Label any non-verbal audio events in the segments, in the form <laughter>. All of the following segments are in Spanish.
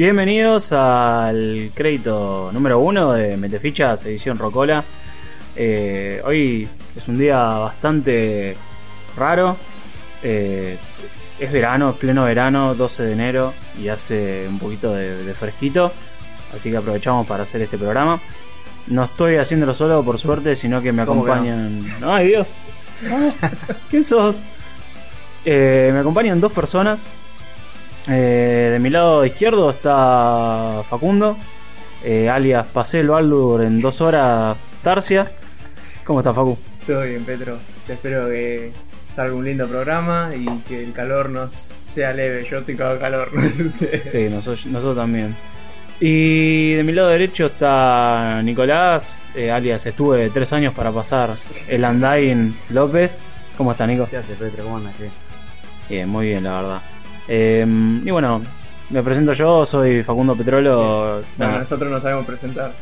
Bienvenidos al crédito número uno de Metefichas edición Rocola. Eh, hoy es un día bastante raro. Eh, es verano, es pleno verano, 12 de enero y hace un poquito de, de fresquito. Así que aprovechamos para hacer este programa. No estoy haciéndolo solo por suerte, sino que me ¿Cómo que no? acompañan. ¡Ay Dios! <laughs> ¿Quién sos? Eh, me acompañan dos personas. Eh, de mi lado izquierdo está Facundo, eh, alias Paselo Aldur en dos horas Tarsia. ¿Cómo está Facu? Todo bien, Petro. Te espero que salga un lindo programa y que el calor nos sea leve. Yo estoy con calor, <laughs> no es usted. Sí, nosotros, nosotros también. Y de mi lado derecho está Nicolás, eh, alias estuve tres años para pasar el Undying López. ¿Cómo está Nico? ¿Qué hace Petro? ¿Cómo andas, che? Bien, muy bien, la verdad. Eh, y bueno, me presento yo, soy Facundo Petrolo. Bueno, nosotros no sabemos presentar.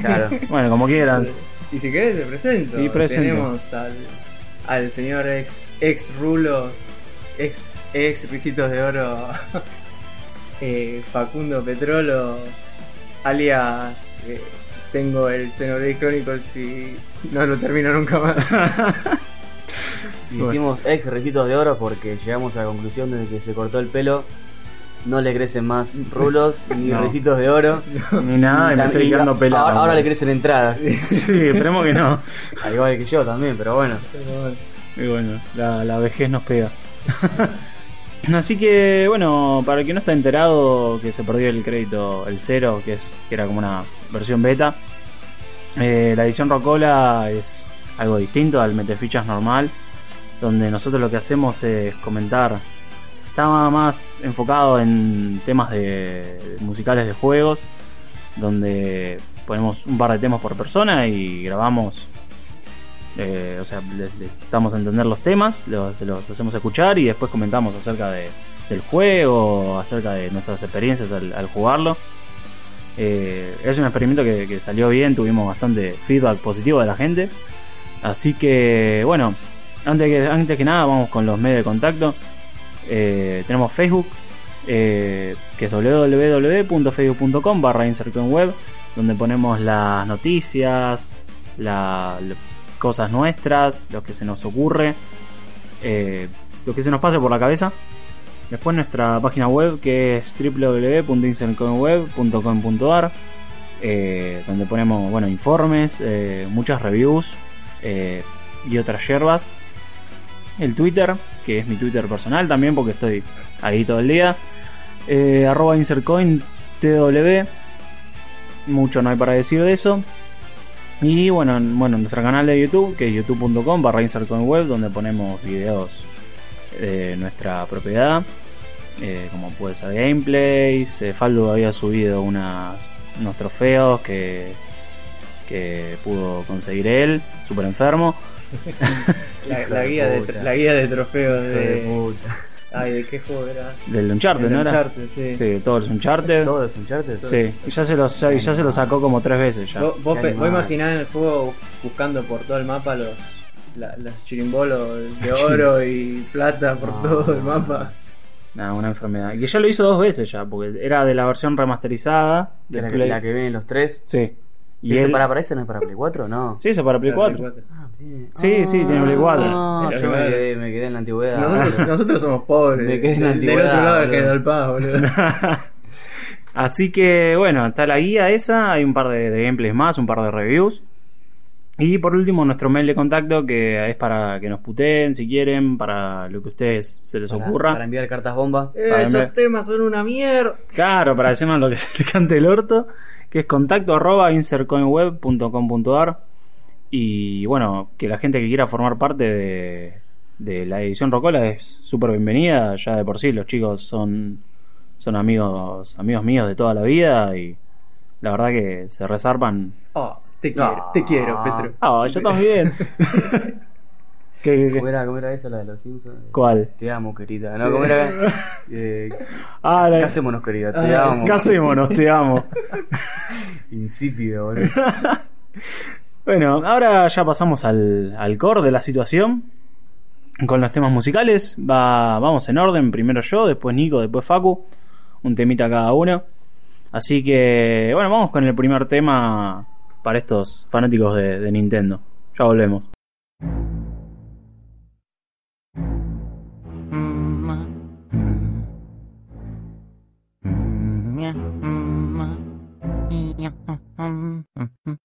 Claro. <laughs> bueno, como quieran. Y si querés, te presento. Sí, presente. Tenemos al, al señor ex, ex Rulos, ex, ex Ricitos de Oro, <laughs> eh, Facundo Petrolo, alias. eh, tengo el Xenoblade Chronicles y no lo termino nunca más. <laughs> Y Hicimos ex recitos de oro porque llegamos a la conclusión de que se cortó el pelo. No le crecen más <laughs> rulos ni No. de oro. Ni nada, y me estoy y quedando pelado. Ahora, ahora le crecen entradas. <laughs> Sí, esperemos que no. <laughs> Al igual que yo también, pero bueno. Y bueno, la, la vejez nos pega. Así que, bueno, para el que no está enterado que se perdió el crédito, el cero, que, es, que era como una versión beta, eh, la edición Rocola es algo distinto al Metefichas normal, donde nosotros lo que hacemos es comentar. Estaba más enfocado en temas de musicales de juegos, donde ponemos un par de temas por persona y grabamos eh, o sea, les, damos a entender los temas, los, los hacemos escuchar y después comentamos acerca de, del juego, acerca de nuestras experiencias al, al jugarlo. Eh, es un experimento que, que salió bien, tuvimos bastante feedback positivo de la gente. Así que, bueno, antes que, antes que nada, vamos con los medios de contacto. Eh, tenemos Facebook, eh, que es www.facebook.com barra web donde ponemos las noticias, la, la- cosas nuestras, lo que se nos ocurre, eh, lo que se nos pase por la cabeza. Después nuestra página web que es www.inserconweb.com.ar eh, donde ponemos bueno informes, eh, muchas reviews y otras yerbas. El Twitter, que es mi Twitter personal también porque estoy ahí todo el día. Eh, arroba insercoin tw. Mucho no hay para decir de eso. Y bueno, en- bueno, nuestro canal de YouTube, que es youtube.com barra insertconweb, donde ponemos videos de nuestra propiedad, eh, como puede ser gameplays. eh, Faldo había subido unos trofeos que, que pudo conseguir él, súper enfermo. <laughs> La, la guía de, la guía de trofeos Hijo de. Ay, ¿de qué juego era? Del Uncharted, El ¿no era? Uncharted, sí. Sí, todos los Uncharted. ¿Todo es Uncharted? Sí, y ya se, los, ya se lo sacó como tres veces ya. Vos, vos, vos imaginás en el juego buscando por todo el mapa los, la- los chirimbolos de <laughs> oro y plata por No, todo el mapa. Nada, una enfermedad. Y que ya lo hizo dos veces ya, porque era de la versión remasterizada. De la, Play- la que vienen los tres. Sí. Y ¿Y él... para, para eso no es para Play 4 no? Sí, eso para Play 4. Ah, tiene- Sí, sí, tiene Play 4. Ah, Pero yo me quedé, me quedé en la antigüedad. Nosotros, nosotros somos pobres. Me quedé en la del, del antigüedad, otro lado de. General Paz, boludo. <laughs> Así que bueno, está la guía esa, hay un par de, de gameplays más, un par de reviews. Y por último nuestro mail de contacto que es para que nos puteen si quieren, para lo que a ustedes se les Para- ocurra. Para enviar cartas bomba. Para Esos enviar- temas son una mierda. Claro, para decirnos lo que se le cante el orto, que es contacto arroba insertcoinweb.com.ar y bueno, que la gente que quiera formar parte de, de la edición Rocola es súper bienvenida, ya de por sí los chicos son, son amigos, amigos míos de toda la vida y la verdad que se resarpan. Oh, te quiero, te quiero, Petro. Ah, yo también. <laughs> ¿Qué- qué- ¿Cómo era, ¿Cómo era esa la de los Simpsons? ¿Cuál? Te amo, querida. No, ¿cómo era? <laughs> Eh, Ah, la- casémonos, querida. Te Ah, amo. Casémonos, te amo. <laughs> Insípido, boludo. <laughs> Bueno, ahora ya pasamos al, al core de la situación. Con los temas musicales. Va, vamos en orden. Primero yo, después Nico, después Facu. Un temita cada uno. Así que, bueno, vamos con el primer tema para estos fanáticos de, de Nintendo. Ya volvemos. Mm-hmm.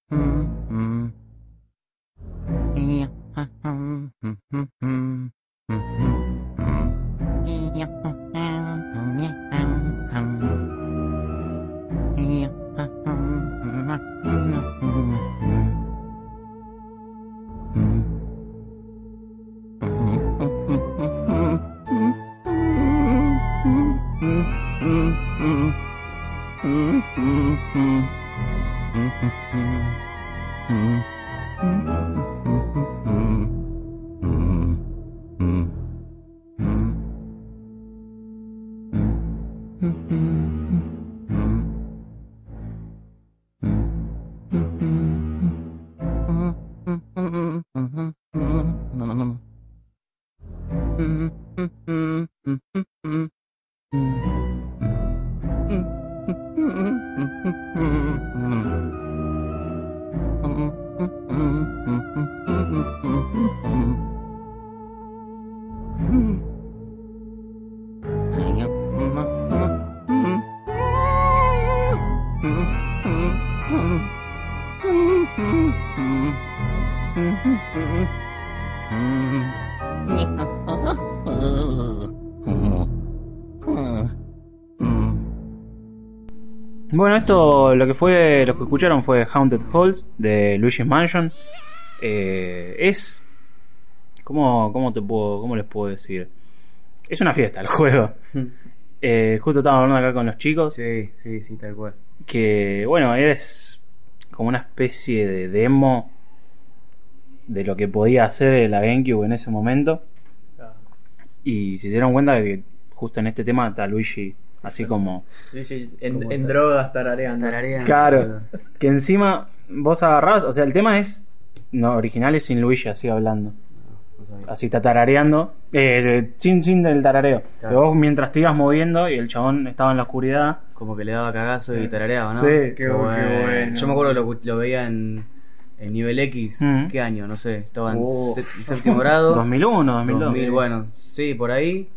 Bueno, esto lo que fue, lo que escucharon fue Haunted Halls de Luigi's Mansion. Eh, es, ¿cómo, cómo te puedo, cómo les puedo decir? Es una fiesta el <laughs> juego. Eh, justo estábamos hablando acá con los chicos Sí, sí, sí, tal cual. que, bueno, es como una especie de demo de lo que podía hacer la GameCube en ese momento. Y se dieron cuenta de que justo en este tema está Luigi así como Sí, sí, en, drogas tarareando. Tarareando. Claro, que encima vos agarrabas, o sea, el tema es no original es sin Luigi así hablando, No sabía. así está tarareando, eh, sin sin del tarareo. Claro. Pero vos mientras te ibas moviendo y el chabón estaba en la oscuridad. Como que le daba cagazo y tarareaba, ¿no? Sí. Qué qué bueno. Yo me acuerdo lo, lo veía en, en nivel X. Mm. ¿Qué año? No sé. Estaba en Oh. sé- séptimo grado. 2001, 2002. 2000, bueno. Sí, por ahí.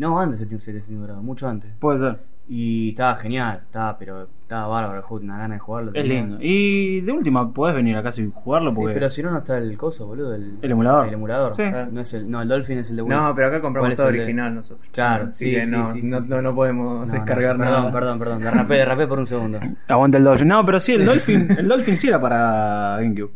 No, antes del séptimo grado, mucho antes. Puede ser. Y estaba genial, estaba, pero estaba bárbaro el juego, una gana de jugarlo. Es tenía. lindo. Y de última podés venir acá y jugarlo Sí, porque pero si no, no está el coso, boludo. El, El emulador. El emulador. Sí. No, es el, no, el Dolphin es el de Wii. No, pero acá ¿Cuál compramos todo el de- original nosotros. Claro, Así sí, que sí, no, sí, no, sí. no, no podemos No, no, descargar perdón, nada. Perdón, perdón, derrapé, derrapé por un segundo. <laughs> aguanta el Dolphin. No, pero sí, el Dolphin, el Dolphin sí era para GameCube.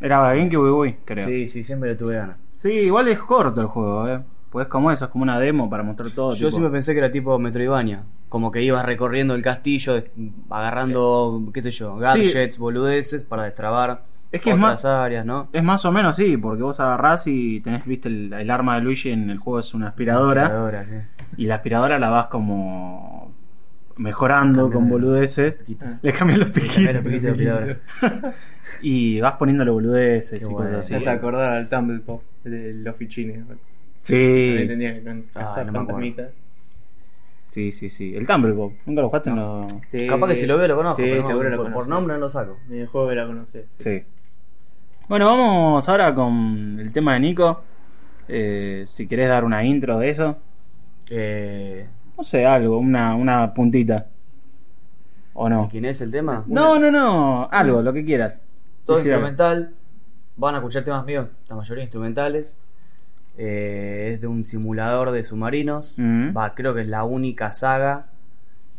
Era GameCube y Wii, creo. Sí. Sí, sí, siempre le tuve ganas. igual es corto el juego, eh. Pues como eso, es como una demo para mostrar todo. Yo tipo- siempre pensé que era tipo Metroidvania. Como que ibas recorriendo el castillo, agarrando, qué sé yo, gadgets, boludeces para destrabar Es que es otras más- áreas, ¿no? Es más o menos sí, porque vos agarrás y tenés, viste, el, el arma de Luigi en el juego es una aspiradora. Aspiradora, sí. Y la aspiradora la vas como mejorando con boludeces. piquitos. Le cambian los piquitos. los piquitos de aspiradora. <laughs> y vas poniéndole boludeces Qué y cosas así. Me hace acordar al Tumble Pop de los fichines. También Sí, tenía que cazar Ah, no me acuerdo. fantasmitas. sí, sí, sí. El Tumble Pop. ¿Nunca lo jugaste? en lo- Sí, Capaz que si lo veo lo conozco, Sí, pero no, seguro lo por, nombre no lo saco. El juego era conocer. Sí. Bueno, vamos ahora con el tema de Nico. Eh, si querés dar una intro de eso. Eh, No sé, algo, una, una puntita. ¿O no? ¿Quién es el tema? No, no, no. Algo, lo que quieras. Todo Decir algo. instrumental. Van a escuchar temas míos, la mayoría instrumentales. Eh, es de un simulador de submarinos. Mm. Va, creo que es la única saga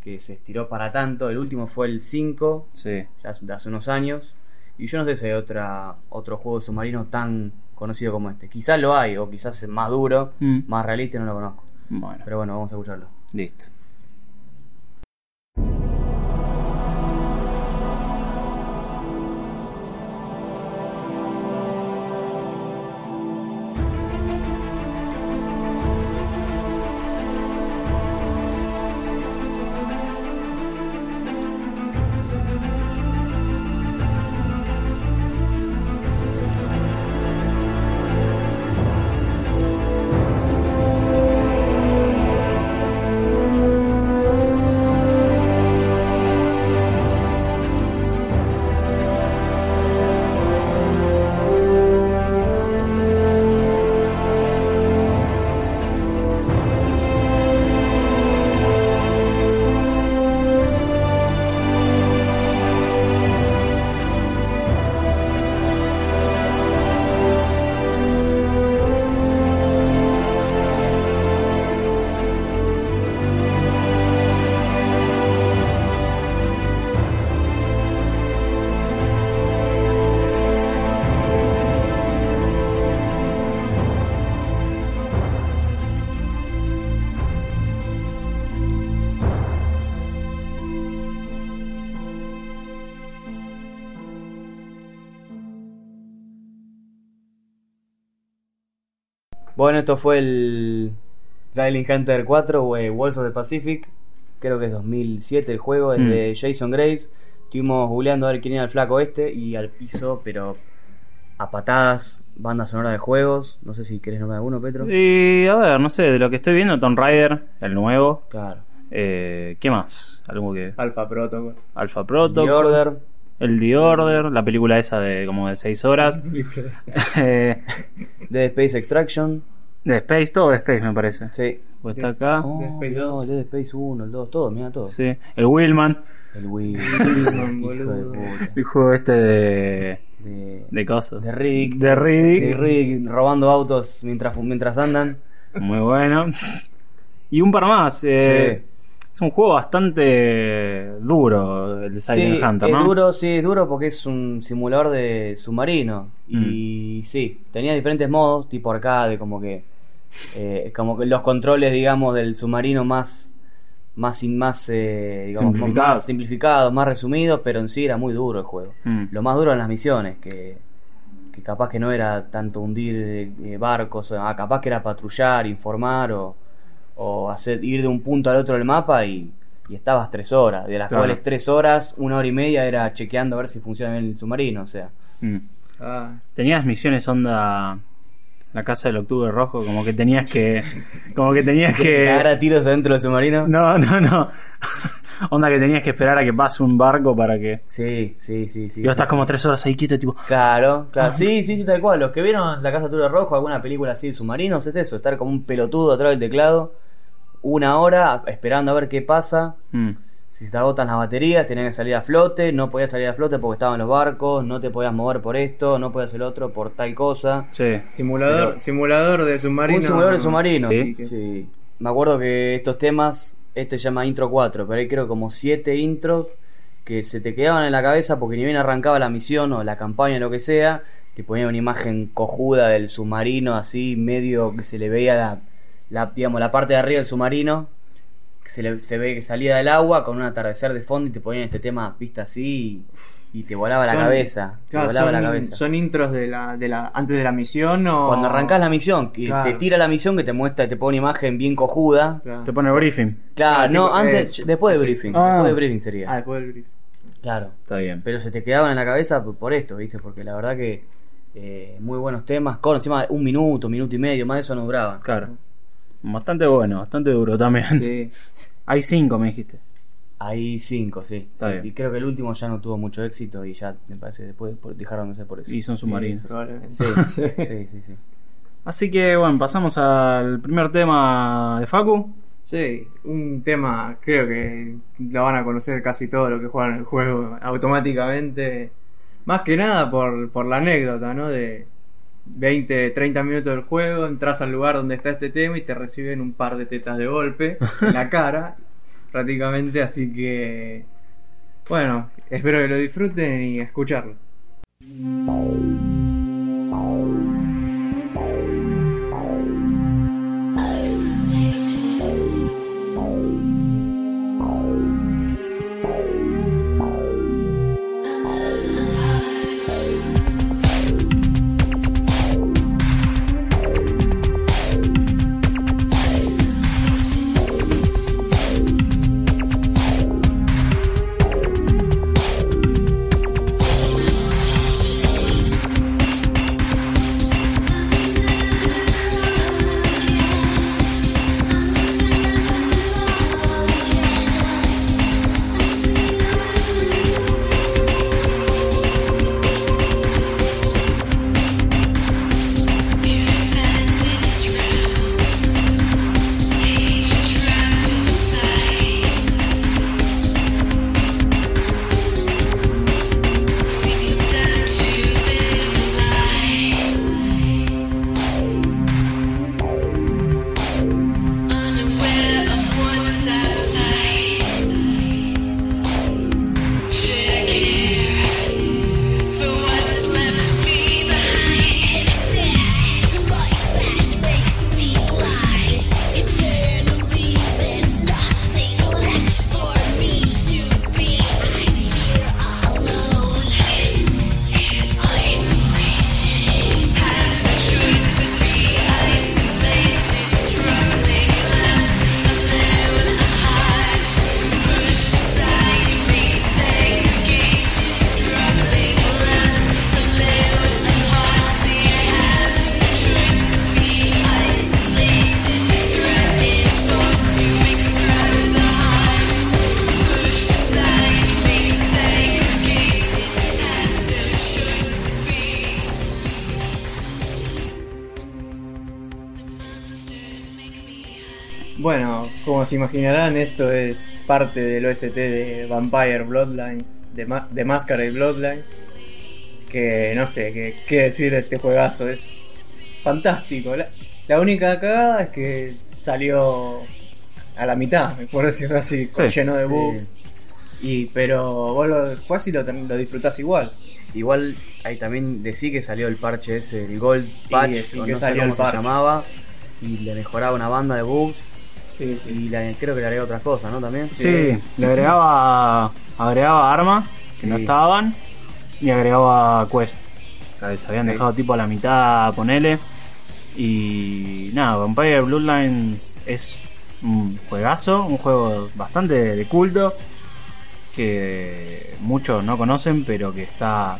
que se estiró para tanto. El último fue el 5, Sí. ya hace- de hace unos años. Y yo no sé si hay otra, otro juego de submarino tan conocido como este. Quizás lo hay, o quizás es más duro, Mm. más realista, no lo conozco. Bueno, Pero bueno, vamos a escucharlo. listo. Bueno, esto fue el Silent Hunter 4 o eh, Walls of the Pacific. Creo que es 2007 el juego, es Mm. de Jason Graves. Estuvimos googleando a ver quién era el flaco este y al piso, pero a patadas, banda sonora de juegos. No sé si querés nombrar alguno, Petro. Y a ver, no sé, de lo que estoy viendo, Tomb Raider, el nuevo. Claro. Eh, ¿Qué más? Algo que. Alpha Protocol. Alpha Protocol. The Order. El The Order, la película esa de como de 6 horas. <laughs> <laughs> eh, Dead Space Extraction. De Space, todo de Space me parece. Sí. O está acá. Oh, Space no, 2. el Dead Space 1, el 2, todo, mira todo. Sí. El Willman. El. Willman, <laughs> Hijo de boludo. puta. El juego este de. De, de cosas. de Riddick. De Riddick. De Riddick robando autos mientras, mientras andan. Muy bueno. Y un par más. eh, Sí. Es un juego bastante duro el de Silent sí, Hunter, es ¿no? duro, sí, es duro porque es un simulador de submarino. Y Mm. sí, tenía diferentes modos, tipo arcade, como que. Eh, como que los controles, digamos, del submarino más. Más, sin- más, eh, digamos, Simplificado. más simplificados, más resumidos, pero en sí era muy duro el juego. Mm. Lo más duro en las misiones, que, que capaz que no era tanto hundir eh, barcos, o- ah, capaz que era patrullar, informar o, o hacer, ir de un punto al otro del mapa y, y estabas tres horas, de las Claro. cuales tres horas, una hora y media era chequeando a ver si funciona bien el submarino, o sea. Mm. Ah, Tenías misiones onda la casa del octubre rojo, como que tenías que como que tenías Cagar que <laughs> a tiros adentro del submarino. No, no, no. <laughs> onda que tenías que esperar a que pase un barco para que Sí, sí, sí, sí. y vos estás como tres horas ahí quieto tipo Claro, claro. Sí, sí, sí, tal cual. Los que vieron La Casa Azul Rojo, alguna película así de submarinos, es eso, estar como un pelotudo atrás del teclado, una hora esperando a ver qué pasa. mm, Si se agotan las baterías, tenías que salir a flote, no podías salir a flote porque estaban los barcos, no te podías mover por esto, no podías hacer lo otro por tal cosa. sí. simulador, Pero- simulador de submarino. Un simulador de submarino. Sí. Sí. Me acuerdo que estos temas, este se llama Intro 4, pero hay creo como 7 intros que se te quedaban en la cabeza porque ni bien arrancaba la misión o la campaña o lo que sea, te ponía una imagen cojuda del submarino así, medio que se le veía la, la, digamos, la parte de arriba del submarino, se, le- se ve que salía del agua con un atardecer de fondo y te ponían este tema vista así y, y te volaba la Son- cabeza. Te volaba son, la cabeza. son intros de la, de la, antes de la misión o. Cuando arrancas la misión, que Claro. te tira la misión, que te muestra, te pone una imagen bien cojuda. Claro. Te pone el briefing. Claro, Ah, no, tipo, antes, eh, después de sí. briefing. Ah. Después de briefing sería. Ah, después del brief. Claro. Está bien. Pero se te quedaban en la cabeza por- por esto, ¿viste? Porque la verdad que eh, muy buenos temas. Con encima un minuto, minuto y medio, más de eso no duraba. Claro. Bastante bueno, bastante duro también. Sí. <laughs> Hay cinco, me dijiste. Hay cinco, sí. Está Sí, bien. Y creo que el último ya no tuvo mucho éxito y ya me parece que después dejaron de ser por eso. Y son submarinos. Sí, probablemente. <laughs> Sí, sí, sí, sí. Así que bueno, pasamos al primer tema de Facu. Sí, un tema, creo que lo van a conocer casi todos los que juegan el juego automáticamente. Más que nada por, por la anécdota, ¿no? De 20, 30 minutos del juego, entras al lugar donde está este tema y te reciben un par de tetas de golpe en la <laughs> cara, prácticamente. Así que, bueno, espero que lo disfruten y escucharlo. Como se imaginarán, esto es parte del OST de Vampire Bloodlines, de, Ma de Masquerade Bloodlines. Que no sé qué, qué decir de este juegazo, es fantástico. La, la única cagada es que salió a la mitad, por decirlo así, Sí. lleno de Sí. bugs. Y, pero vos lo y lo, lo disfrutás igual. Igual ahí también decí que salió el parche ese, el Gold Patch, sí, o no sé cómo se llamaba, y le mejoraba una banda de bugs, Sí, y le- creo que le agregó otras cosas, ¿no? También. Sí, le agregaba agregaba armas que no estaban y agregaba quest. Que se habían Sí. dejado tipo a la mitad, ponele. Y nada, Vampire Bloodlines es un juegazo, un juego bastante de culto que muchos no conocen, pero que está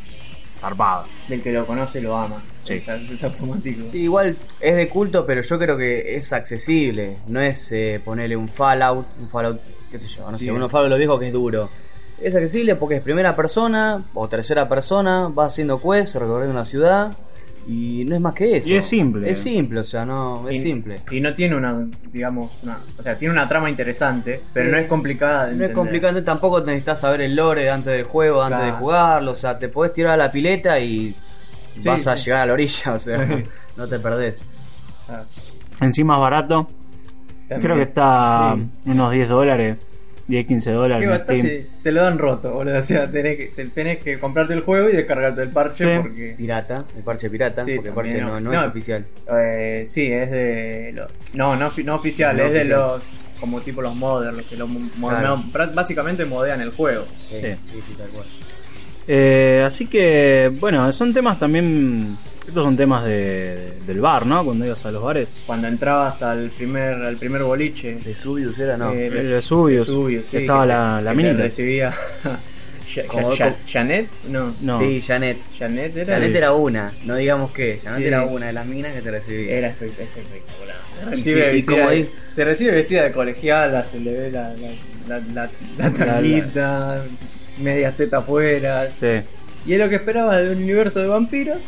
zarpado. Del que lo conoce lo ama. Sí. Es, es automático. Sí, igual es de culto, pero yo creo que es accesible. No es eh, ponerle un Fallout, un Fallout, qué sé yo, no Sí. sé, uno Fallout lo viejo que es duro. Es accesible porque es primera persona o tercera persona, va haciendo quests, recorriendo una ciudad y no es más que eso. Y es simple. Es simple, o sea, no, es y, simple. Y no tiene una, digamos, una, o sea, tiene una trama interesante, pero Sí. no es complicada de No es entender. complicado, tampoco necesitas saber el lore antes del juego, antes de jugarlo, o sea, te podés tirar a la pileta y Sí, vas a sí. llegar a la orilla, o sea, Sí. <laughs> no te perdés. Ah, Encima es barato, también. creo que está Sí. unos 10 dólares, 10, 15 dólares ¿Qué en basta Steam. si te lo dan roto, boludo? O sea, tenés que, te- tenés que comprarte el juego y descargarte el parche Sí. porque... Pirata, el parche pirata, Sí, porque el parche no, no. no es No. oficial. Eh, sí, es de... lo- no, no, no oficial, No es de los... Como tipo los modders, los que lo, Claro. básicamente modean el juego. Sí, sí, tal cual. Eh, así que, bueno, son temas también. Estos son temas de, del bar, ¿no? Cuando ibas a los bares. Cuando entrabas al primer, al primer boliche... ¿De Subius era? No. eh, de Subius. Subius, sí, Estaba que la, te- la que minita. recibía... <laughs> Como- ¿Janet? No. No. Sí, Janet. Janet era... Janet era una, no digamos que. Janet Sí. era una de las minas que te recibía. Era espe- es espectacular. Te recibe, sí, vestida, de, te recibe vestida de colegiala, se le ve la, la, la, la, la tanguita, medias tetas afuera. Sí. Y es lo que esperabas de un universo de vampiros.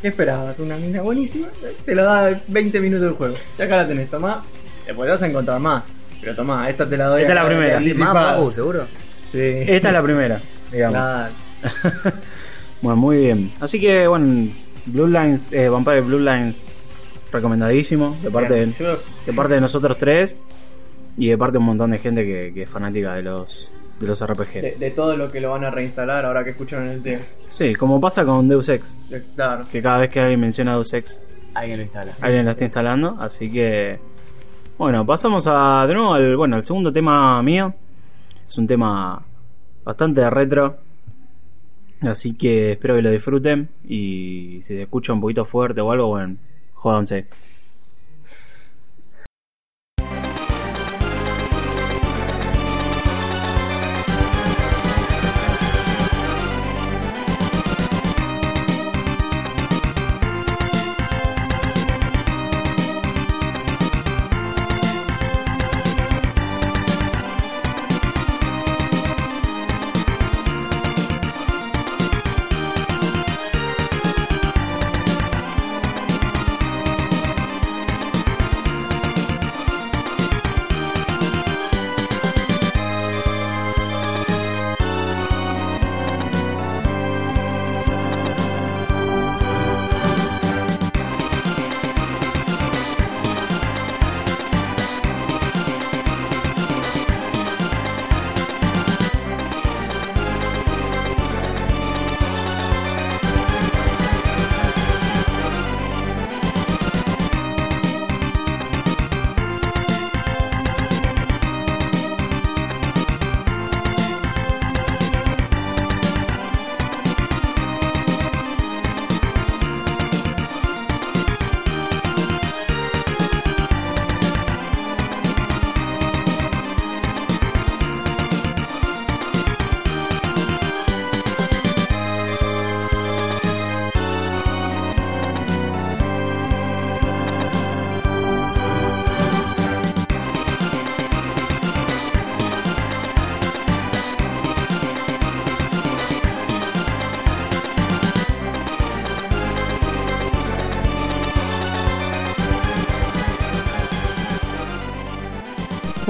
¿Qué esperabas? Una mina buenísima. Te lo da 20 minutos del juego. Ya acá la tenés, tomá. Después vas a encontrar más. Pero tomá, esta te la doy. Esta es la primera. ¿Y más. Facu, seguro? Sí. Esta es la primera, digamos. Claro. <laughs> Bueno, muy bien. Así que, bueno, Bloodlines, eh, Vampire Bloodlines, recomendadísimo. De parte de, Yo- de parte de nosotros tres. Y de parte de un montón de gente que, que es fanática de los, de los RPG. de, de todo lo que lo van a reinstalar ahora que escucharon el tema. Sí, como pasa con Deus Ex. Claro. Que cada vez que alguien menciona Deus Ex, Alguien lo instala. alguien lo está instalando. Así que, bueno, pasamos a, de nuevo al, bueno, al segundo tema mío. Es un tema bastante retro. Así que espero que lo disfruten. Y si se escucha un poquito fuerte o algo, bueno, jódanse.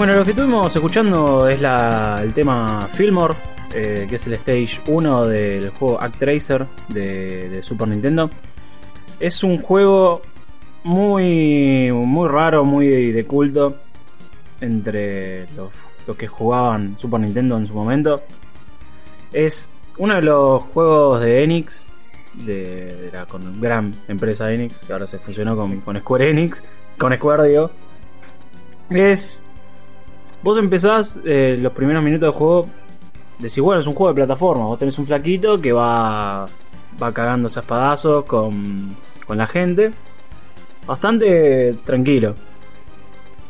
Bueno, lo que estuvimos escuchando es el tema Fillmore, eh, que es el Stage 1 del juego Actracer de, de Super Nintendo. Es un juego muy, muy raro, muy de culto entre los, que jugaban Super Nintendo en su momento. Es uno de los juegos de Enix, de, la gran empresa Enix, que ahora se fusionó con, con Square Enix, con Square digo. Es. Vos empezás eh, los primeros minutos del juego. Decís, bueno, es un juego de plataforma. Vos tenés un flaquito que va. Va cagándose a espadazos con, con la gente. Bastante tranquilo.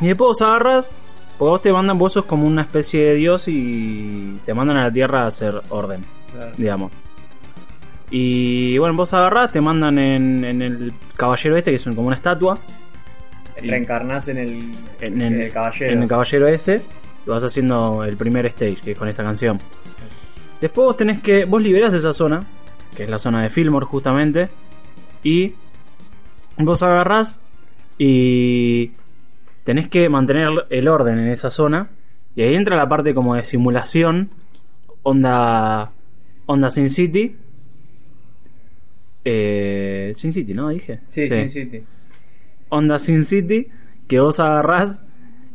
Y después vos agarras. Porque vos te mandan, vos sos como una especie de dios y te mandan a la tierra a hacer orden, Claro. digamos. Y bueno, vos agarrás, te mandan en, en el caballero este, que es como una estatua. Reencarnás en el, en, en en- el caballero. en el caballero ese y vas haciendo el primer stage que es con esta canción después vos tenés que vos liberás esa zona que es la zona de Fillmore justamente y vos agarrás y tenés que mantener el orden en esa zona y ahí entra la parte como de simulación onda onda Sin City eh, Sin City ¿no? dije Sí, Sin City. Onda Sin City que vos agarrás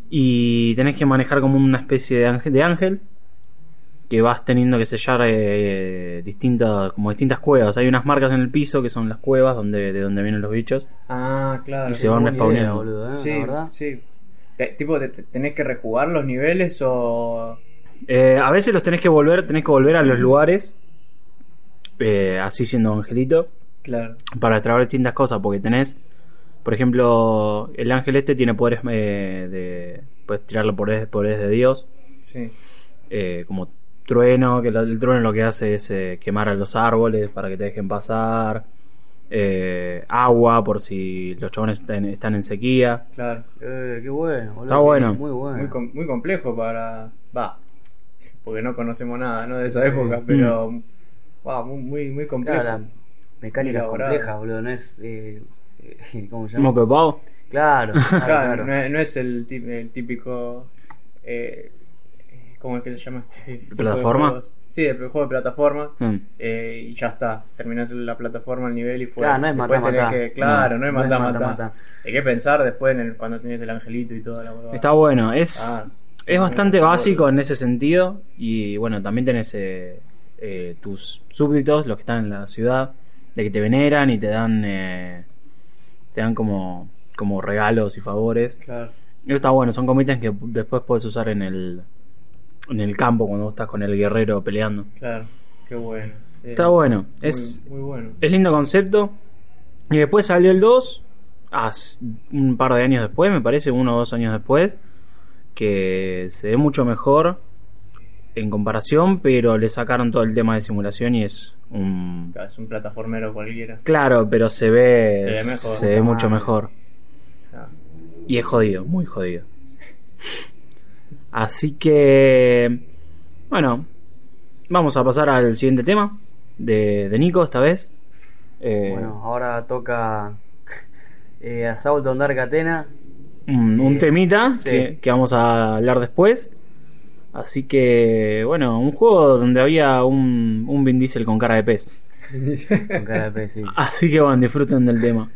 y tenés que manejar como una especie de ángel, de ángel que vas teniendo que sellar eh, distintas como distintas cuevas. Hay unas marcas en el piso que son las cuevas donde de donde vienen los bichos Ah, claro. y se van respawneando. boludo, ¿eh? Sí, La verdad. sí. Te- tipo, te- te- ¿tenés que rejugar los niveles o...? Eh, a veces los tenés que volver, tenés que volver a los lugares eh, así siendo angelito Claro. para traer distintas cosas porque tenés por ejemplo el ángel este tiene poderes eh, de puedes tirarle poderes, poderes de Dios Sí. eh, como trueno, que lo- el trueno lo que hace es eh, quemar a los árboles para que te dejen pasar, eh, agua por si los chabones están, están en sequía. Claro. Eh, qué bueno, boludo. Está bueno. Muy bueno. Muy, com- muy complejo para... Va. Porque no conocemos nada, ¿no? De esa Sí. época, pero... Wow, muy, muy, muy complejo. Claro, la mecánica es Elaborado. compleja, boludo. No es. Eh, <laughs> ¿Cómo se llama? Moco de pavo. Claro, claro. No, es, no es el, tí- el típico... Eh, ¿Cómo es que se llama este? <laughs> de ¿Plataforma? Sí, el juego de plataforma. Mm. eh, y ya está. Terminás la plataforma, el nivel y fue. Claro, no es Después mata, tenés mata. que- Claro, no, No, es no es mata, mata, mata. mata. Hay que pensar después en el, cuando tenés el angelito y toda la huevada. Está bueno, es, Ah, es bastante básico bueno. en ese sentido y bueno, también tenés eh, eh, tus súbditos, los que están en la ciudad, de que te veneran y te dan eh, te dan como, como regalos y favores. Claro. Y está bueno, son comités que después puedes usar en el en el campo cuando estás con el guerrero peleando. Claro, qué bueno. Eh, Está bueno, muy- es, muy, bueno. es lindo concepto. Y después salió el 2, as- un par de años después, me parece, uno o dos años después, que se ve mucho mejor en comparación, pero le sacaron todo el tema de simulación y es un... Es un plataformero cualquiera. Claro, pero se ve, Se ve mejor. se ve mucho mejor. Ah, Y es jodido, muy jodido. Así que, bueno, vamos a pasar al siguiente tema de, de Nico esta vez. Eh, Bueno, ahora toca eh, Assault on Dark Athena. un, un eh, temita sí. que, que vamos a hablar después. Así que, bueno, un juego donde había un, un Vin Diesel con cara de pez. Con cara de pez, sí. <laughs> Así que, bueno, disfruten del tema.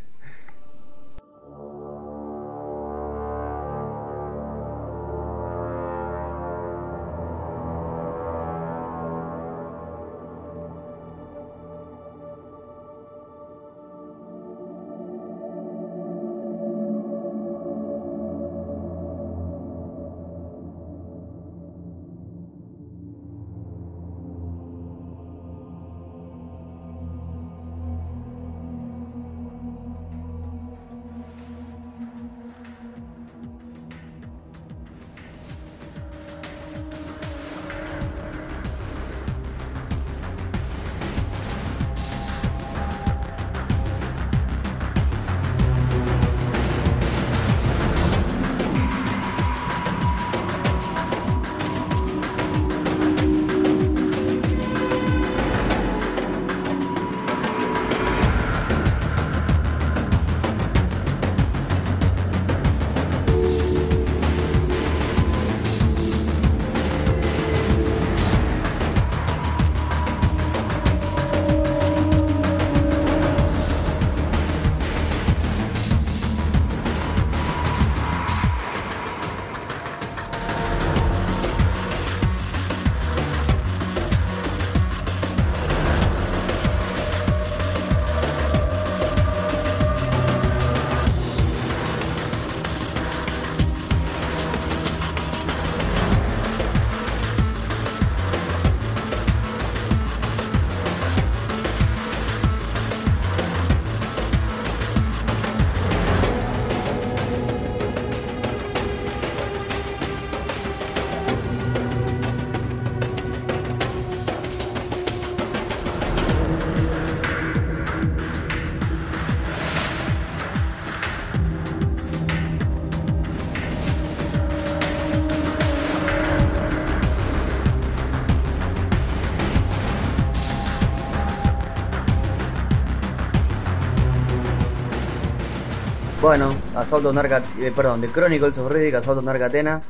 Bueno, Assault on Arca, eh, perdón, The Chronicles of Riddick, Assault on Athena.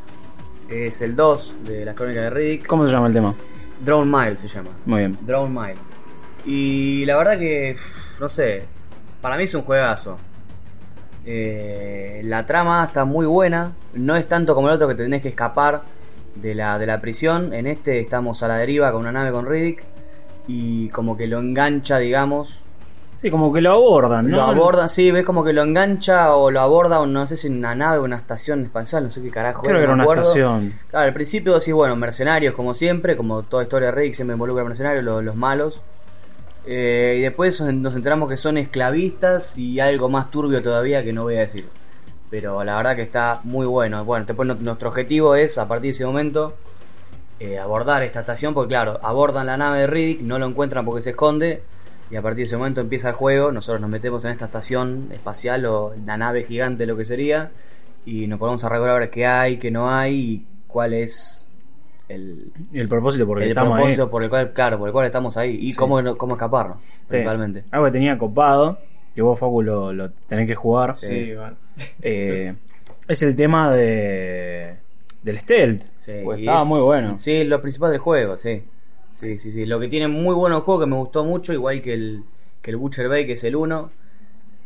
Es el 2 de las crónicas de Riddick. ¿Cómo se llama el tema? Drone Mile se llama. Muy bien. Drone Mile. Y la verdad que, no sé, para mí es un juegazo. Eh, la trama está muy buena. No es tanto como el otro que te tenés que escapar de la, de la prisión. En este estamos a la deriva con una nave con Riddick. Y como que lo engancha, digamos. Sí, como que lo abordan, ¿no? Lo aborda, sí, ves como que lo engancha o lo aborda, o no sé si en una nave o una estación espacial, no sé qué carajo. Creo que era una acuerdo. estación. Claro, al principio decís, bueno, mercenarios como siempre, como toda historia de Rick siempre involucra mercenarios, lo- los, malos. Eh, y después nos enteramos que son esclavistas y algo más turbio todavía que no voy a decir. Pero la verdad que está muy bueno. Bueno, después no- nuestro objetivo es, a partir de ese momento, eh, abordar esta estación, porque claro, abordan la nave de Riddick, no lo encuentran porque se esconde. Y a partir de ese momento empieza el juego, nosotros nos metemos en esta estación espacial o la nave gigante, lo que sería, y nos ponemos a recordar a ver qué hay, qué no hay y cuál es el, el propósito porque el estamos propósito ahí. por el cual, claro, por el cual estamos ahí y Sí. cómo, cómo escaparnos, Sí. principalmente. Algo que tenía copado, que vos, Facu, lo, lo tenés que jugar. Sí, bueno. eh, <laughs> es el tema de del stealth. Sí, Pues estaba es- muy bueno. Sí, lo principal del juego, sí. Sí, sí, sí. Lo que tiene muy bueno el juego, que me gustó mucho, igual que el, que el Butcher Bay, que es el 1,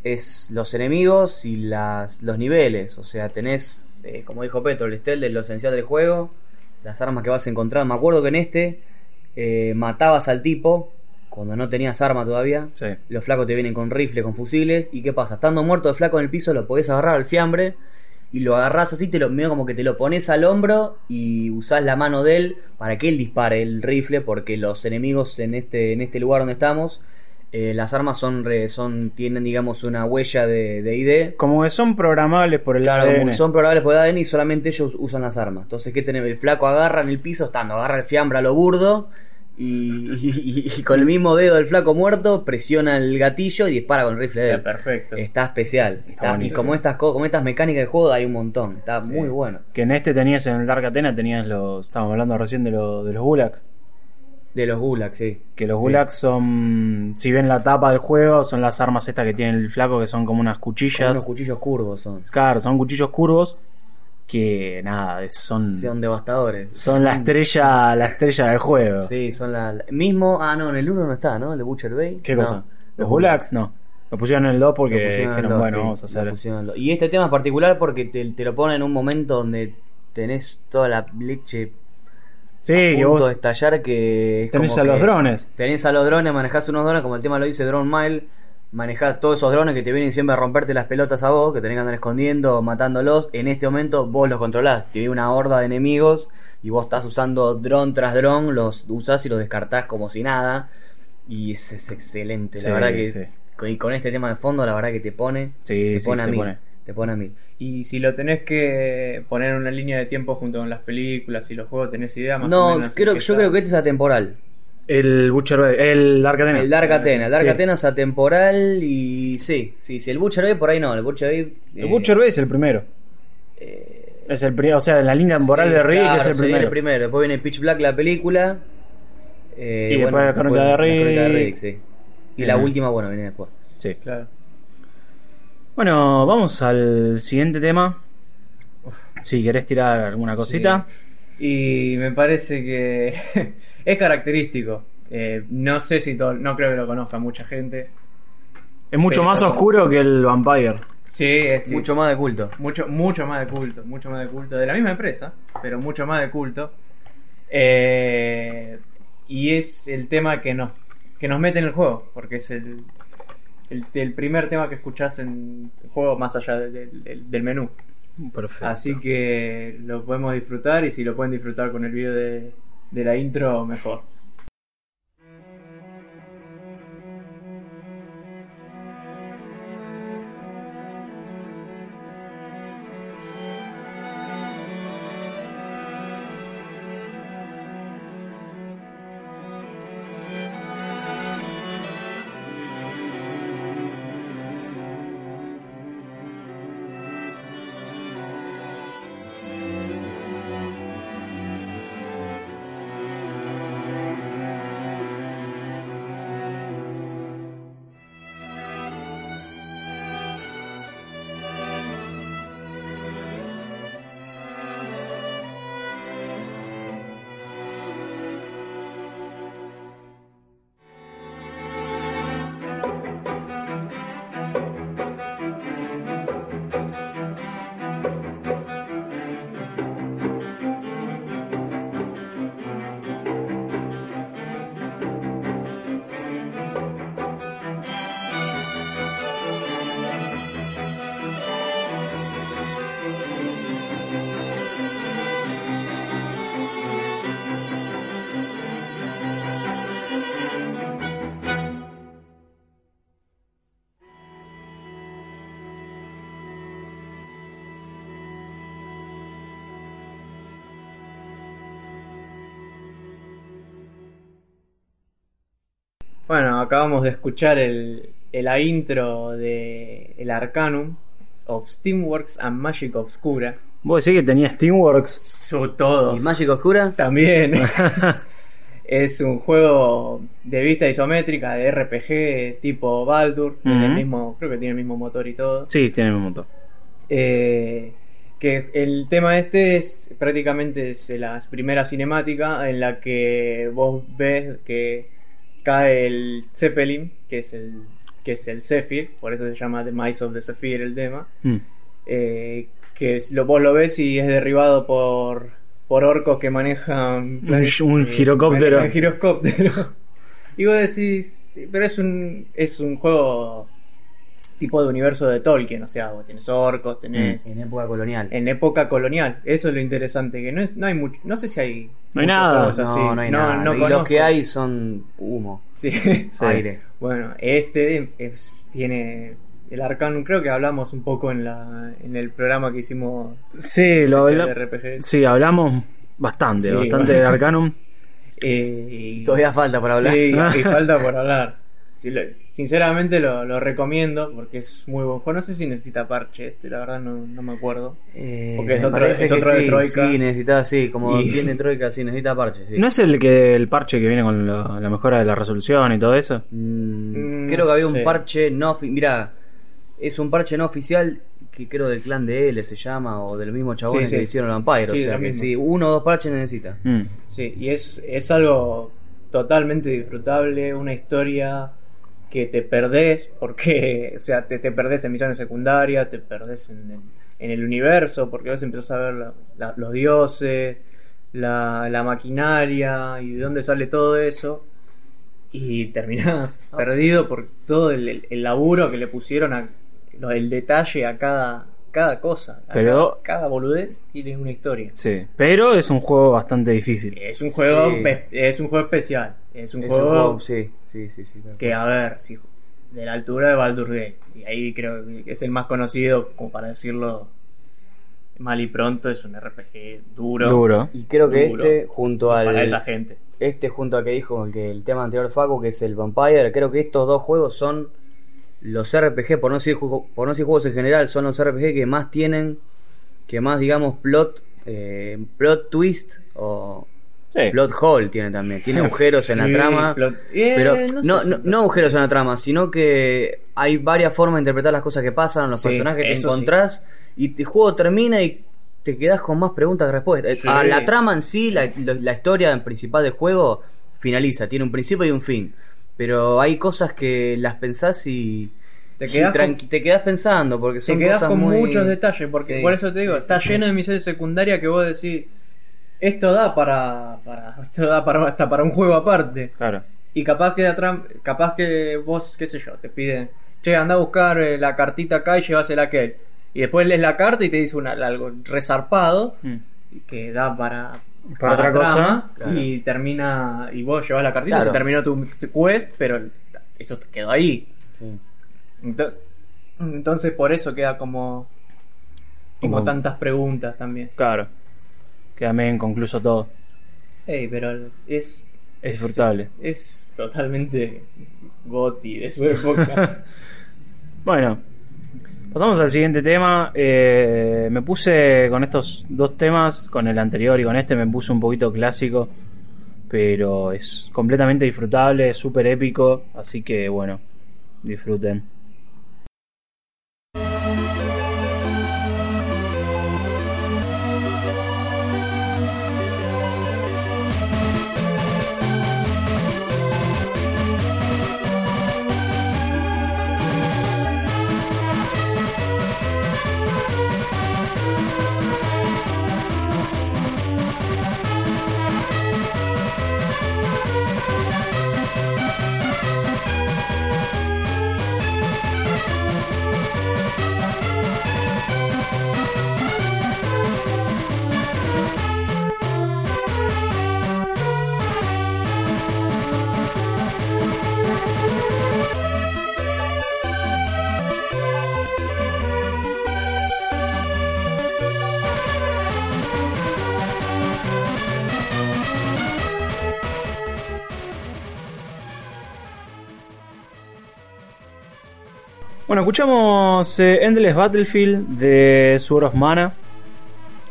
es los enemigos y las, los niveles. O sea, tenés, eh, como dijo Petro, el stealth de lo esencial del juego, las armas que vas a encontrar. Me acuerdo que en este eh, matabas al tipo cuando no tenías arma todavía. Sí. Los flacos te vienen con rifle, con fusiles. ¿Y qué pasa? Estando muerto el flaco en el piso, lo podés agarrar al fiambre. Y lo agarrás así, te lo, medio como que te lo pones al hombro y usás la mano de él para que él dispare el rifle. Porque los enemigos en este, en este lugar donde estamos, eh, las armas son, re- son tienen, digamos, una huella de, de ID. Como que son programables por el Claro, ADN. como que son programables por ADN y solamente ellos usan las armas. Entonces, ¿qué tenemos? El flaco agarra en el piso, estando, agarra el fiambre a lo burdo y, y- y con el mismo dedo del flaco muerto presiona el gatillo y dispara con el rifle de él. perfecto. Está especial. Está- y como estas, co- como estas mecánicas de juego hay un montón. Está muy bueno. Que en este tenías en el Dark Athena, tenías los. Estábamos hablando recién de, lo- de los gulags. De los gulags, sí. Que los Sí. gulags son. Si ven la tapa del juego, son las armas estas que tiene el flaco, que son como unas cuchillas. unos cuchillos curvos son. Claro, son cuchillos curvos. Que nada, son. Son devastadores. Son la estrella, la estrella del juego. Sí, son la, la- Mismo. Ah, no, en el 1 no está, ¿no? El de Butcher Bay. ¿Qué No. cosa? ¿Los gulags? No. Lo pusieron en el 2 porque Lo pusieron en dijeron, bueno, sí, vamos a lo hacer. pusieron en el dos. Y este tema es particular porque te, te lo pone en un momento donde tenés toda la leche Sí, a que punto vos de estallar que es tenés como a los que drones. Tenés a los drones, manejás unos drones, como el tema lo dice Drone Mile, manejás todos esos drones que te vienen siempre a romperte las pelotas a vos, que tenés que andar escondiendo, matándolos. En este momento vos los controlás, te viene una horda de enemigos y vos estás usando dron tras dron, los usás y los descartás como si nada. Y es, es excelente, Sí, la verdad que sí. con, y con este tema de fondo, la verdad que te pone, Sí, te pone a mí, pone. te pone a mí. Y si lo tenés que poner en una línea de tiempo junto con las películas y los juegos, ¿tenés idea más o No, menos? en creo, qué yo está? creo que este es atemporal. El Butcher Bay, el Dark Athena. El Dark Athena, el Dark Sí. Athena es atemporal y sí, sí, sí, el Butcher Bay por ahí no, el Butcher Bay... El eh, Butcher Bay es el primero. es el primero, o sea, en la línea temporal sí, de Rick claro, es el primero. el primero. Después viene Pitch Black, la película. eh, Y después la crónica de la crónica de Rick. Sí. Y la última, bueno, viene después. Sí. Claro. Bueno, vamos al siguiente tema. Si querés tirar alguna cosita. Y me parece que <laughs> es característico. Eh, no sé si todo, no creo que lo conozca mucha gente. Es mucho Pero- más oscuro que el Vampire. Sí, es sí. Mucho más de culto. mucho, mucho más de culto, mucho más de culto, de la misma empresa, pero mucho más de culto. Eh, y es el tema que nos, que nos mete en el juego, porque es el, el, el primer tema que escuchás en el juego más allá de- de- del- del menú. Perfecto. Así que lo podemos disfrutar y si lo pueden disfrutar con el video de, de la intro, mejor. Acabamos de escuchar el, el- la intro de el Arcanum of Steamworks and Magic Obscura. Vos decís que tenía Steamworks. Su- Todos. ¿Y Magic Oscura? También. <laughs> es un juego de vista isométrica, de RPG tipo Baldur. tiene el mismo, creo que tiene el mismo motor y todo. Sí, tiene un montón. Eh, que el tema este es prácticamente es la primera cinemática en la que vos ves que cae el Zeppelin, que es el que es el Zephyr, por eso se llama The Mice of the Zephyr el tema, Mm. eh, que es- lo, vos lo ves y es derribado por, por orcos que manejan Un- un eh, girocóptero. manejan girocóptero. <laughs> y vos decís, pero es un es un juego tipo de universo de Tolkien, o sea, vos tenés orcos, tenés En época colonial. en época colonial. Eso es lo interesante, que no es, no hay mucho, no sé si hay No hay nada. así. no, no hay nada. no y los que hay son humo, Sí. <laughs> aire. Bueno, este es- tiene el Arcanum, creo que hablamos un poco en la en el programa que hicimos Sí, lo habla- de RPG. Sí, hablamos bastante, Sí, bastante bueno. de Arcanum. <laughs> Eh, y- Todavía falta por hablar. Sí, y <laughs> falta por hablar. Sinceramente lo, lo recomiendo porque es muy buen juego. No sé si necesita parche este, la verdad no, no me acuerdo. Eh, Porque es me otro- es que otro de Troika. Sí, necesita, sí, como Y- tiene Troika, sí, necesita parche. Sí. ¿No es el que el parche que viene con la, la mejora de la resolución y todo eso? Mm, Mm, creo que había un parche no Mira, es un parche no oficial que creo del clan de L se llama o del mismo chabón Sí, sí. que hicieron Vampire. Sí, o sea, que sí, uno o dos parches necesita. Mm. Sí, y es, es algo totalmente disfrutable, una historia que te perdés, porque, <laughs> o sea, te, te perdés en misiones secundarias, te perdés en el, en el universo, porque vos empezás a ver la- la- los dioses, la, la maquinaria y de dónde sale todo eso, y terminás <laughs> perdido por todo el, el- laburo que le pusieron a el detalle a cada, cada cosa. A Pero- cada, cada boludez tiene una historia. Sí, pero es un juego bastante difícil. Es un juego Sí. pe- es un juego especial. Es un Es juego, un juego, sí, sí, sí, sí. que a ver, si de la altura de Baldur Gate. Y ahí creo que es el más conocido, como para decirlo mal y pronto, es un RPG duro. Duro. Y creo que duro. este, junto al. Para esa gente. Este, junto al que dijo que el tema anterior de Facu, que es el Vampire, creo que estos dos juegos son los RPG, por no decir, por no decir juegos en general, son los RPG que más tienen, que más, digamos, plot, eh, plot twist o Sí. plot hole tiene también. Tiene <laughs> agujeros en la trama. plot- eh, Pero no no, agujeros en la trama, sino que hay varias formas de interpretar las cosas que pasan, los Sí, personajes que encontrás y el juego termina y te quedas con más preguntas que respuestas. A la trama en sí, la- la historia principal del juego finaliza, tiene un principio y un fin. Pero hay cosas que las pensás y Te sí, quedás con- tranqui- te quedás pensando porque Te son quedas cosas con muy- muchos detalles, porque Sí, por eso te digo, sí, está sí, lleno sí. de misiones secundarias que vos decís, esto da para, para <laughs> esto da para hasta para un juego aparte. Claro. Y capaz que de atrás, capaz que vos, qué sé yo, te piden, che, anda a buscar eh, la cartita acá y llevásela a aquel. Y después lees la carta y te dice una, algo resarpado Mm. que da para, Para otra cosa, claro. y termina, y vos llevas la cartita, Claro. se terminó tu, tu quest, pero eso te quedó ahí. Sí. Entonces por eso queda como, como Como- tantas preguntas también. Claro. Queda medio inconcluso todo. Ey, pero es... Es disfrutable. Es totalmente goti de su época. <laughs> Bueno, pasamos al siguiente tema. Eh, me puse con estos dos temas, con el anterior y con este, me puse un poquito clásico. Pero es completamente disfrutable, es súper épico. Así que bueno, disfruten. Bueno, escuchamos eh, Endless Battlefield de Sword of Mana.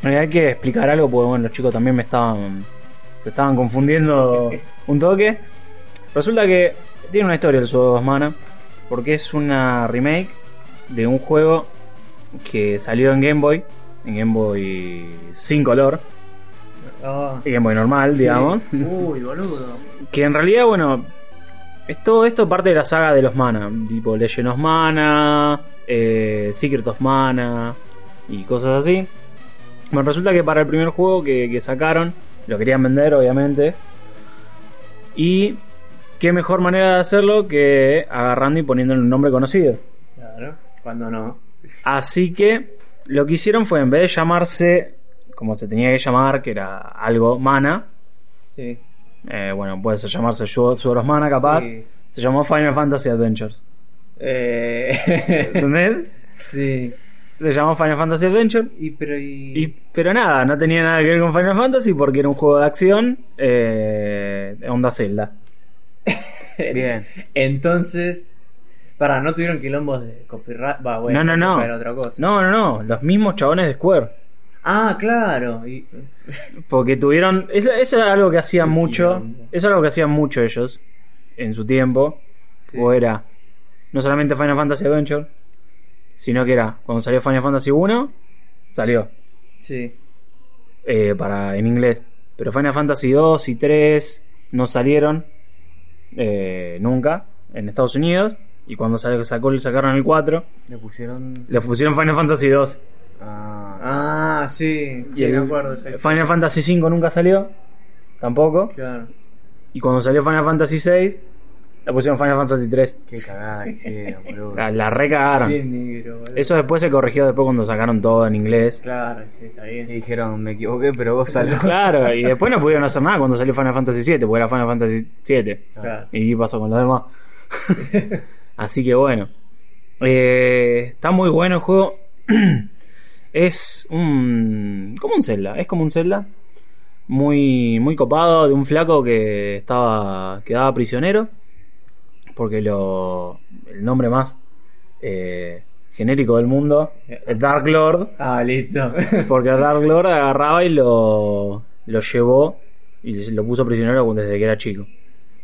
Hay que explicar algo porque bueno, los chicos también me estaban. se estaban confundiendo un toque. Resulta que tiene una historia el Sword of Mana. Porque es una remake de un juego que salió en Game Boy. En Game Boy sin color. Y Game Boy normal, digamos. Uy, boludo. Que en realidad, bueno, es todo esto parte de la saga de los Mana, tipo Legend of Mana, eh, Secret of Mana y cosas así. Bueno, resulta que para el primer juego que, que sacaron, lo querían vender, obviamente. Y qué mejor manera de hacerlo que agarrando y poniéndole un nombre conocido. Claro. Cuando no. Así que lo que hicieron fue, en vez de llamarse como se tenía que llamar, que era algo Mana, Sí. Eh, bueno, puede ser llamarse Sword of Mana capaz, Sí. se llamó Final Fantasy Adventures. Eh... <laughs> ¿Entendés? sí. Se llamó Final Fantasy Adventure. Y pero y... Y, pero nada, no tenía nada que ver con Final Fantasy porque era un juego de acción eh, de onda Zelda. <laughs> Bien. Entonces, para, no tuvieron quilombos de copyright. Va, bueno, no, no, no. Era otra cosa. No, no, no. Los mismos chabones de Square. Ah, claro. Y... Porque tuvieron. Eso, eso era algo que hacían mucho. quilombo. Eso era algo que hacían mucho ellos en su tiempo. Sí. O era no solamente Final Fantasy Adventure, sino que era cuando salió Final Fantasy 1, salió Sí. eh, para en inglés. Pero Final Fantasy 2 y 3 no salieron eh, nunca en Estados Unidos. Y cuando salió, sacó, sacaron el 4, Le pusieron. le pusieron Final Fantasy 2. Ah, Ah, sí. Y Sí, me acuerdo. sí. Final Fantasy 5 nunca salió, tampoco. Claro. Y cuando salió Final Fantasy 6, le pusieron Final Fantasy 3. qué cagada que <laughs> hicieron, boludo. La, la recagaron. Negro, boludo. Eso después se corrigió después cuando sacaron todo en inglés. Claro, sí, está Y bien. dijeron, me equivoqué, pero vos <laughs> saló. Claro, y después no pudieron hacer nada cuando salió Final Fantasy 7, porque era Final Fantasy 7. Claro. ¿Y qué pasó con los demás? <laughs> Así que bueno. Eh, está muy bueno el juego. <clears throat> es un. como un Zelda. Es como un Zelda. Muy, muy copado de un flaco que estaba. quedaba prisionero. Porque lo. el nombre más eh, genérico del mundo. El Dark Lord. Ah, listo. <laughs> Porque el Dark Lord agarraba y lo. lo llevó. Y lo puso prisionero desde que era chico.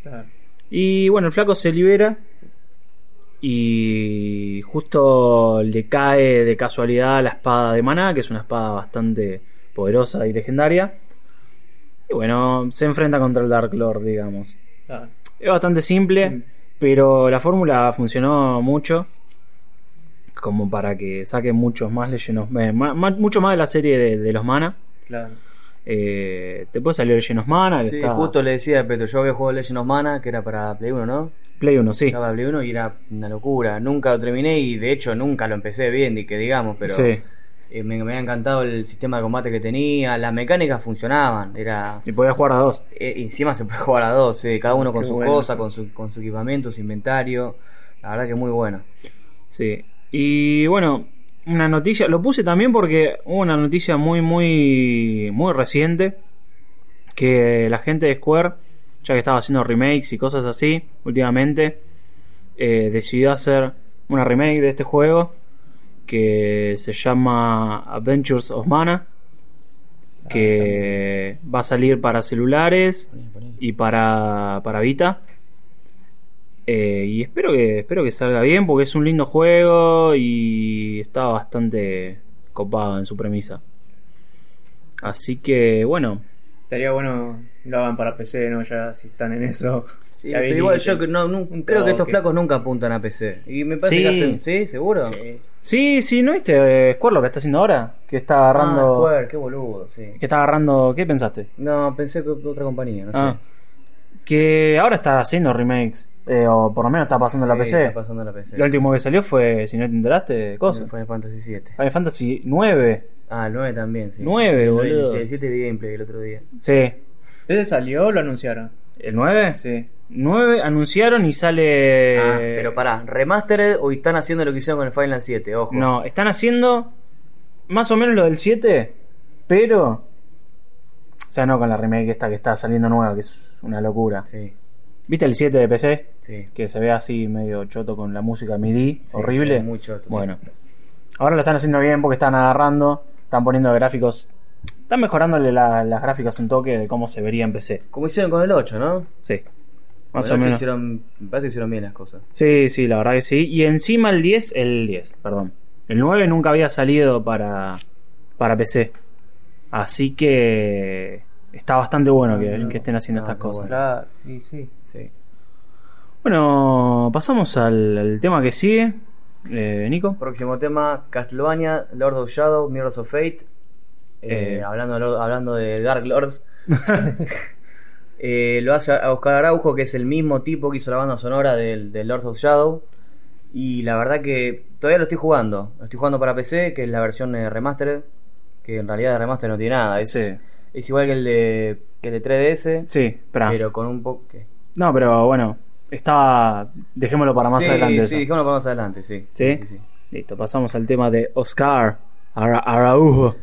Claro. Y bueno, el flaco se libera. Y justo le cae de casualidad la espada de Maná, que es una espada bastante poderosa y legendaria. Y bueno, se enfrenta contra el Dark Lord, digamos. Claro. Es bastante simple, Sí. pero la fórmula funcionó mucho. Como para que saque muchos más Legend of- eh, ma- ma- mucho más de la serie de, de los Mana. Claro. Eh, te puede salir Legend of Mana, Sí, justo le decía a Petro, yo había jugado Legend of Mana, que era para Play 1, ¿no? Play 1, sí. Estaba Play 1 y era una locura. Nunca lo terminé y de hecho nunca lo empecé bien, que digamos, pero Sí. eh, me, me había encantado el sistema de combate que tenía, las mecánicas funcionaban, era Y podía jugar a dos. eh, encima se puede jugar a dos, eh, cada uno con Qué bueno. cosas, con su, con su equipamiento, su inventario. La verdad que muy bueno. Sí. Y bueno, una noticia, lo puse también porque hubo una noticia muy, muy, muy reciente. Que la gente de Square, ya que estaba haciendo remakes y cosas así últimamente, eh, decidió hacer una remake de este juego que se llama Adventures of Mana. Que va a salir para celulares y para, para Vita. Eh, y espero que, espero que salga bien porque es un lindo juego y está bastante copado en su premisa. Así que bueno, Estaría bueno lo hagan para PC, ¿no? Ya si están en eso. Sí, pero igual yo que no, creo que estos flacos nunca apuntan a PC. Y me parece Sí. que hacen. ¿Sí? ¿Seguro? Sí. sí, sí, ¿no viste eh, Square lo que está haciendo ahora? Que está Ah, agarrando, Square, qué boludo, sí. que está agarrando, ¿qué pensaste? No, pensé que otra compañía, no sé. Ah, que ahora está haciendo remakes eh, o por lo menos está pasando en la Sí, PC. Está pasando la PC. Lo último que salió fue, si no te enteraste, cosa. Final Fantasy 7. Final Fantasy 9. Ah, el 9 también, sí. Nueve, El boludo. El 7 vi gameplay el otro día. Sí. ¿Ese salió o lo anunciaron? ¿El 9? Sí. 9 anunciaron y sale. Ah, pero pará, ¿remastered o están haciendo lo que hicieron con el Final 7? Ojo. No, están haciendo más o menos lo del 7, pero. O sea, no con la remake esta que está saliendo nueva, que es una locura. Sí. ¿Viste el 7 de PC? Sí. Que se ve así medio choto con la música MIDI, Sí, horrible. ve muy choto, sí. Bueno, ahora lo están haciendo bien porque están agarrando, están poniendo gráficos, están mejorándole la- las gráficas un toque de cómo se vería en PC. Como hicieron con el 8, ¿no? Sí, más el o 8 menos. hicieron, me parece que hicieron bien las cosas. Sí, sí, la verdad que sí. Y encima el 10, el 10, perdón. El 9 nunca había salido para, para PC. Así que está bastante bueno que, estén haciendo estas cosas. Claro, y sí. Sí. Bueno, pasamos al, al tema que sigue. Eh, Nico. Próximo tema, Castlevania, Lord of Shadow, Mirrors of Fate. Eh, Eh. hablando, de Lord- hablando de Dark Lords. <laughs> Eh, lo hace a Oscar Araujo, que es el mismo tipo que hizo la banda sonora del, del Lord of Shadow. Y la verdad que todavía lo estoy jugando. Lo estoy jugando para PC, que es la versión remastered. Que en realidad de remaster no tiene nada. Es, Sí. Es igual que el de, que el de 3DS. Sí, espera. Pero con un poco... No, pero bueno, estaba. Dejémoslo para más sí, adelante. Sí, eso. dijémoslo para más adelante, sí. ¿Sí? sí, sí. Listo, pasamos al tema de Oscar Ara- Araujo.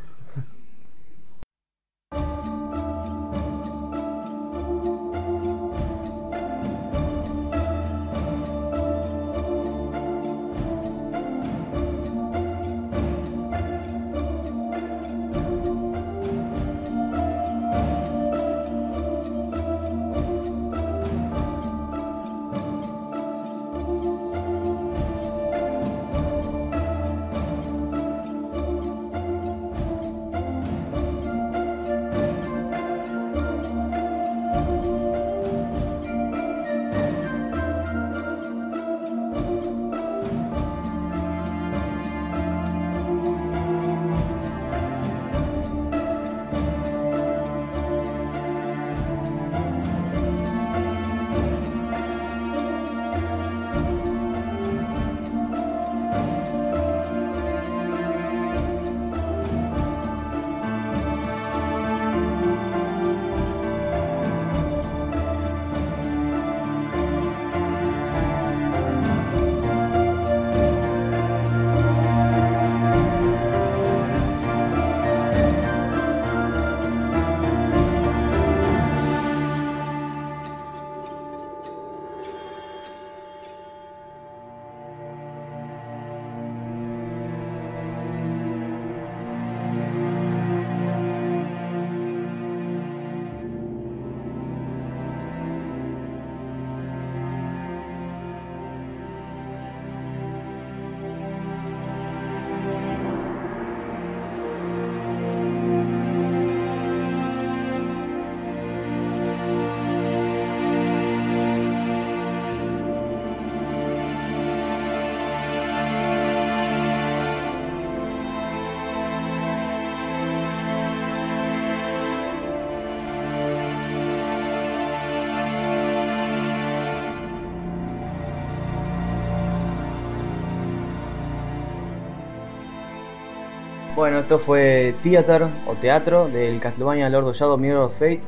Bueno, esto fue Theater o Teatro del Castlevania Lord of Shadow Mirror of Fate.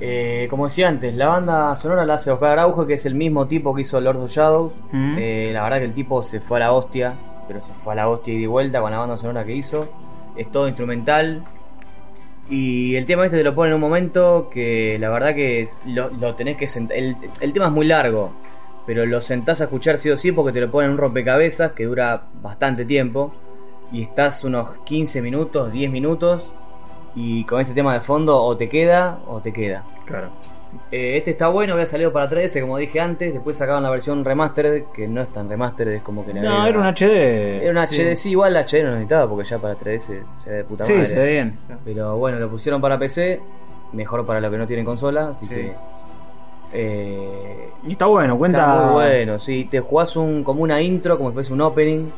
Eh, como decía antes, la banda sonora la hace Oscar Araujo, que es el mismo tipo que hizo Lord of Shadows. Mm. Eh, la verdad que el tipo se fue a la hostia, pero se fue a la hostia y de vuelta con la banda sonora que hizo. Es todo instrumental. Y el tema este te lo pone en un momento que la verdad que es- lo, lo tenés que sentar. El, el tema es muy largo, pero lo sentás a escuchar sí o sí porque te lo ponen en un rompecabezas que dura bastante tiempo. Y estás unos 15 minutos, 10 minutos. Y con este tema de fondo o te queda o te queda. Claro. Eh, este está bueno, había salido para 3DS como dije antes. Después sacaron la versión remastered, que no es tan remastered, es como que No, era un HD. Era una sí. HD, sí, igual la HD no necesitaba porque ya para 3DS se ve de puta Sí, madre. se ve bien. Pero bueno, lo pusieron para PC, mejor para los que no tienen consola, así Sí. que. eh, Y está bueno, cuenta. Está muy bueno, sí. Te jugás un, como una intro, como si fuese un opening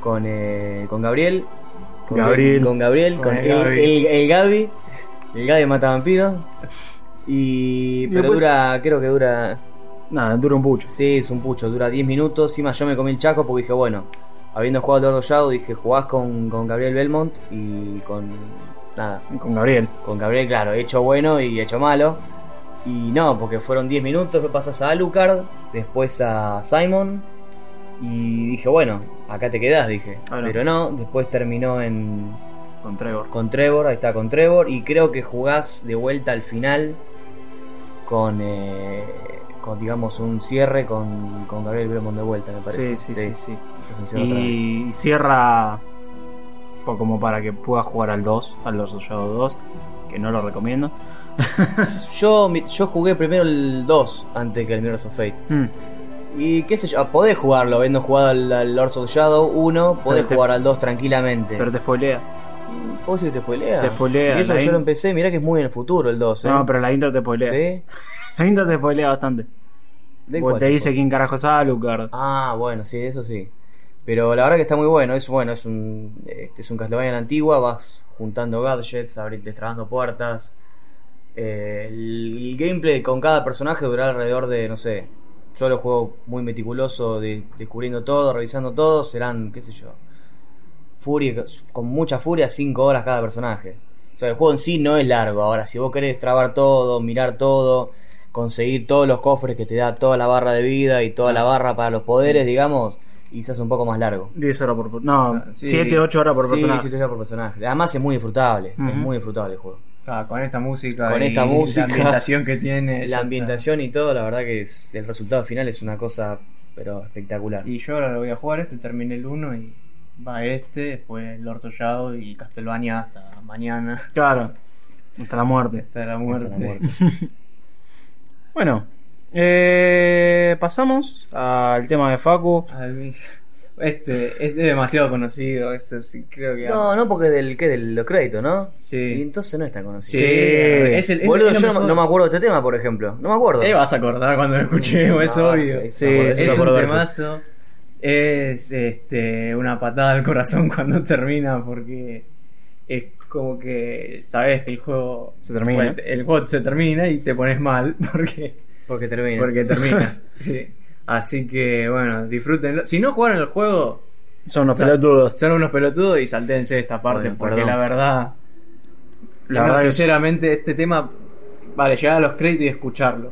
con, eh, con Gabriel. Con Gabriel. Con Gabriel, Con con, el el, Gabi. el- el Gabi. El Gabi mata vampiros. Y. <laughs> Pero después- dura, creo que dura. Nada, dura un pucho. Sí, es un pucho, dura 10 minutos. Encima yo me comí el chaco porque dije, bueno, habiendo jugado Lord of Shadow, dije, jugás con, con Gabriel Belmont y con. Nada, Con Gabriel. con Gabriel, claro, hecho bueno y hecho malo. Y no, porque fueron 10 minutos, después pasas a Alucard, después a Simon. Y dije, bueno, acá te quedás, dije. Ah, no. Pero no, después terminó en Con Trevor. con Trevor, ahí está con Trevor. Y creo que jugás de vuelta al final con, eh, con digamos, un cierre con, con Gabriel Bremont de vuelta, me parece. Sí, sí, sí. Y cierra como para que pueda jugar al 2, al Lords of Shadow 2, que no lo recomiendo. <laughs> Yo, yo jugué primero el 2 antes que el Mirrors of Fate. Mm. Y qué sé yo, podés jugarlo, habiendo jugado al, al Lords of Shadow 1, podés te- jugar al 2 tranquilamente. Pero te spoilea. ¿Vos decís que te spoilea? Te spoilea, Y eso yo in- lo empecé, mirá que es muy en el futuro el 2, ¿eh? No, pero la intro te spoilea. ¿Sí? <laughs> La intro te spoilea bastante. ¿De Porque te dice quién carajo es Alucard. Ah, bueno, sí, eso sí. Pero la verdad que está muy bueno. Es bueno, es un, este es un Castlevania la antigua. Vas juntando gadgets, abrir, destrabando puertas. Eh, el, el gameplay con cada personaje durará alrededor de, no sé. Yo lo juego muy meticuloso, de- descubriendo todo, revisando todo. Serán, qué sé yo. Furia, con mucha furia, 5 horas cada personaje. O sea, el juego en sí no es largo. Ahora, si vos querés trabar todo, mirar todo, conseguir todos los cofres que te da toda la barra de vida y toda la barra para los poderes, digamos, y se hace un poco más largo. 10 horas por. No, O sea, sí. 7, 8 horas por Sí, personaje. siete horas por personaje. Además es muy disfrutable, es muy disfrutable el juego. Ah, con esta música Con y esta música, la ambientación que tiene. La ambientación y todo, la verdad que es- el resultado final es una cosa, pero espectacular. Y yo ahora lo voy a jugar este, terminé el 1 y va este, después Lord Shadow y Castlevania hasta mañana. Claro. Hasta la muerte. Hasta la Hasta muerte. la muerte. <laughs> Bueno. Eh, pasamos al tema de Facu. Al Este, este es demasiado conocido, esto sí creo que... No, no porque del, ¿qué? del los créditos, ¿no? Sí. Y entonces no es tan conocido. Sí, es el... es- Boludo, yo no, me acuerdo de este tema, por ejemplo. No me acuerdo. Te vas a acordar cuando lo escuchemos, es No, obvio. es- Sí, es un eso. temazo. Es este una patada al corazón <laughs> cuando termina porque es como que sabes que el juego Se termina. bueno, el juego se termina y te pones mal <laughs> porque Porque termina. porque termina. <laughs> sí. Así que bueno, disfrútenlo. Si no jugaron el juego, Son unos pelotudos. son unos pelotudos y saltense esta parte Bueno, porque perdón. la verdad, La no, verdad que sinceramente este tema vale llegar a los créditos y escucharlo.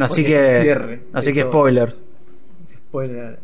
Así porque es el que. cierre así que todo. spoilers. Spoiler.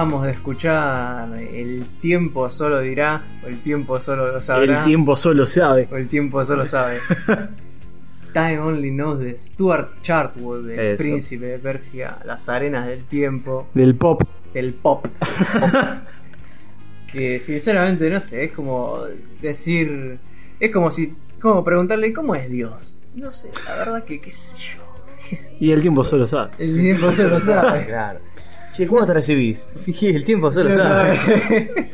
Acabamos de escuchar El tiempo solo dirá, o el tiempo solo lo sabrá, El tiempo solo sabe. o el tiempo solo sabe. <laughs> Time Only Knows de Stuart Chartwood, el Eso. príncipe de Persia, las arenas del tiempo, Del pop. del pop. <laughs> que sinceramente no sé, es como decir, es como si, como preguntarle cómo es Dios. No sé, la verdad que qué sé yo. Y el tiempo solo sabe. El tiempo solo sabe. <laughs> Claro. Che, ¿cuándo te recibís? <laughs> Sí, el tiempo solo sabe.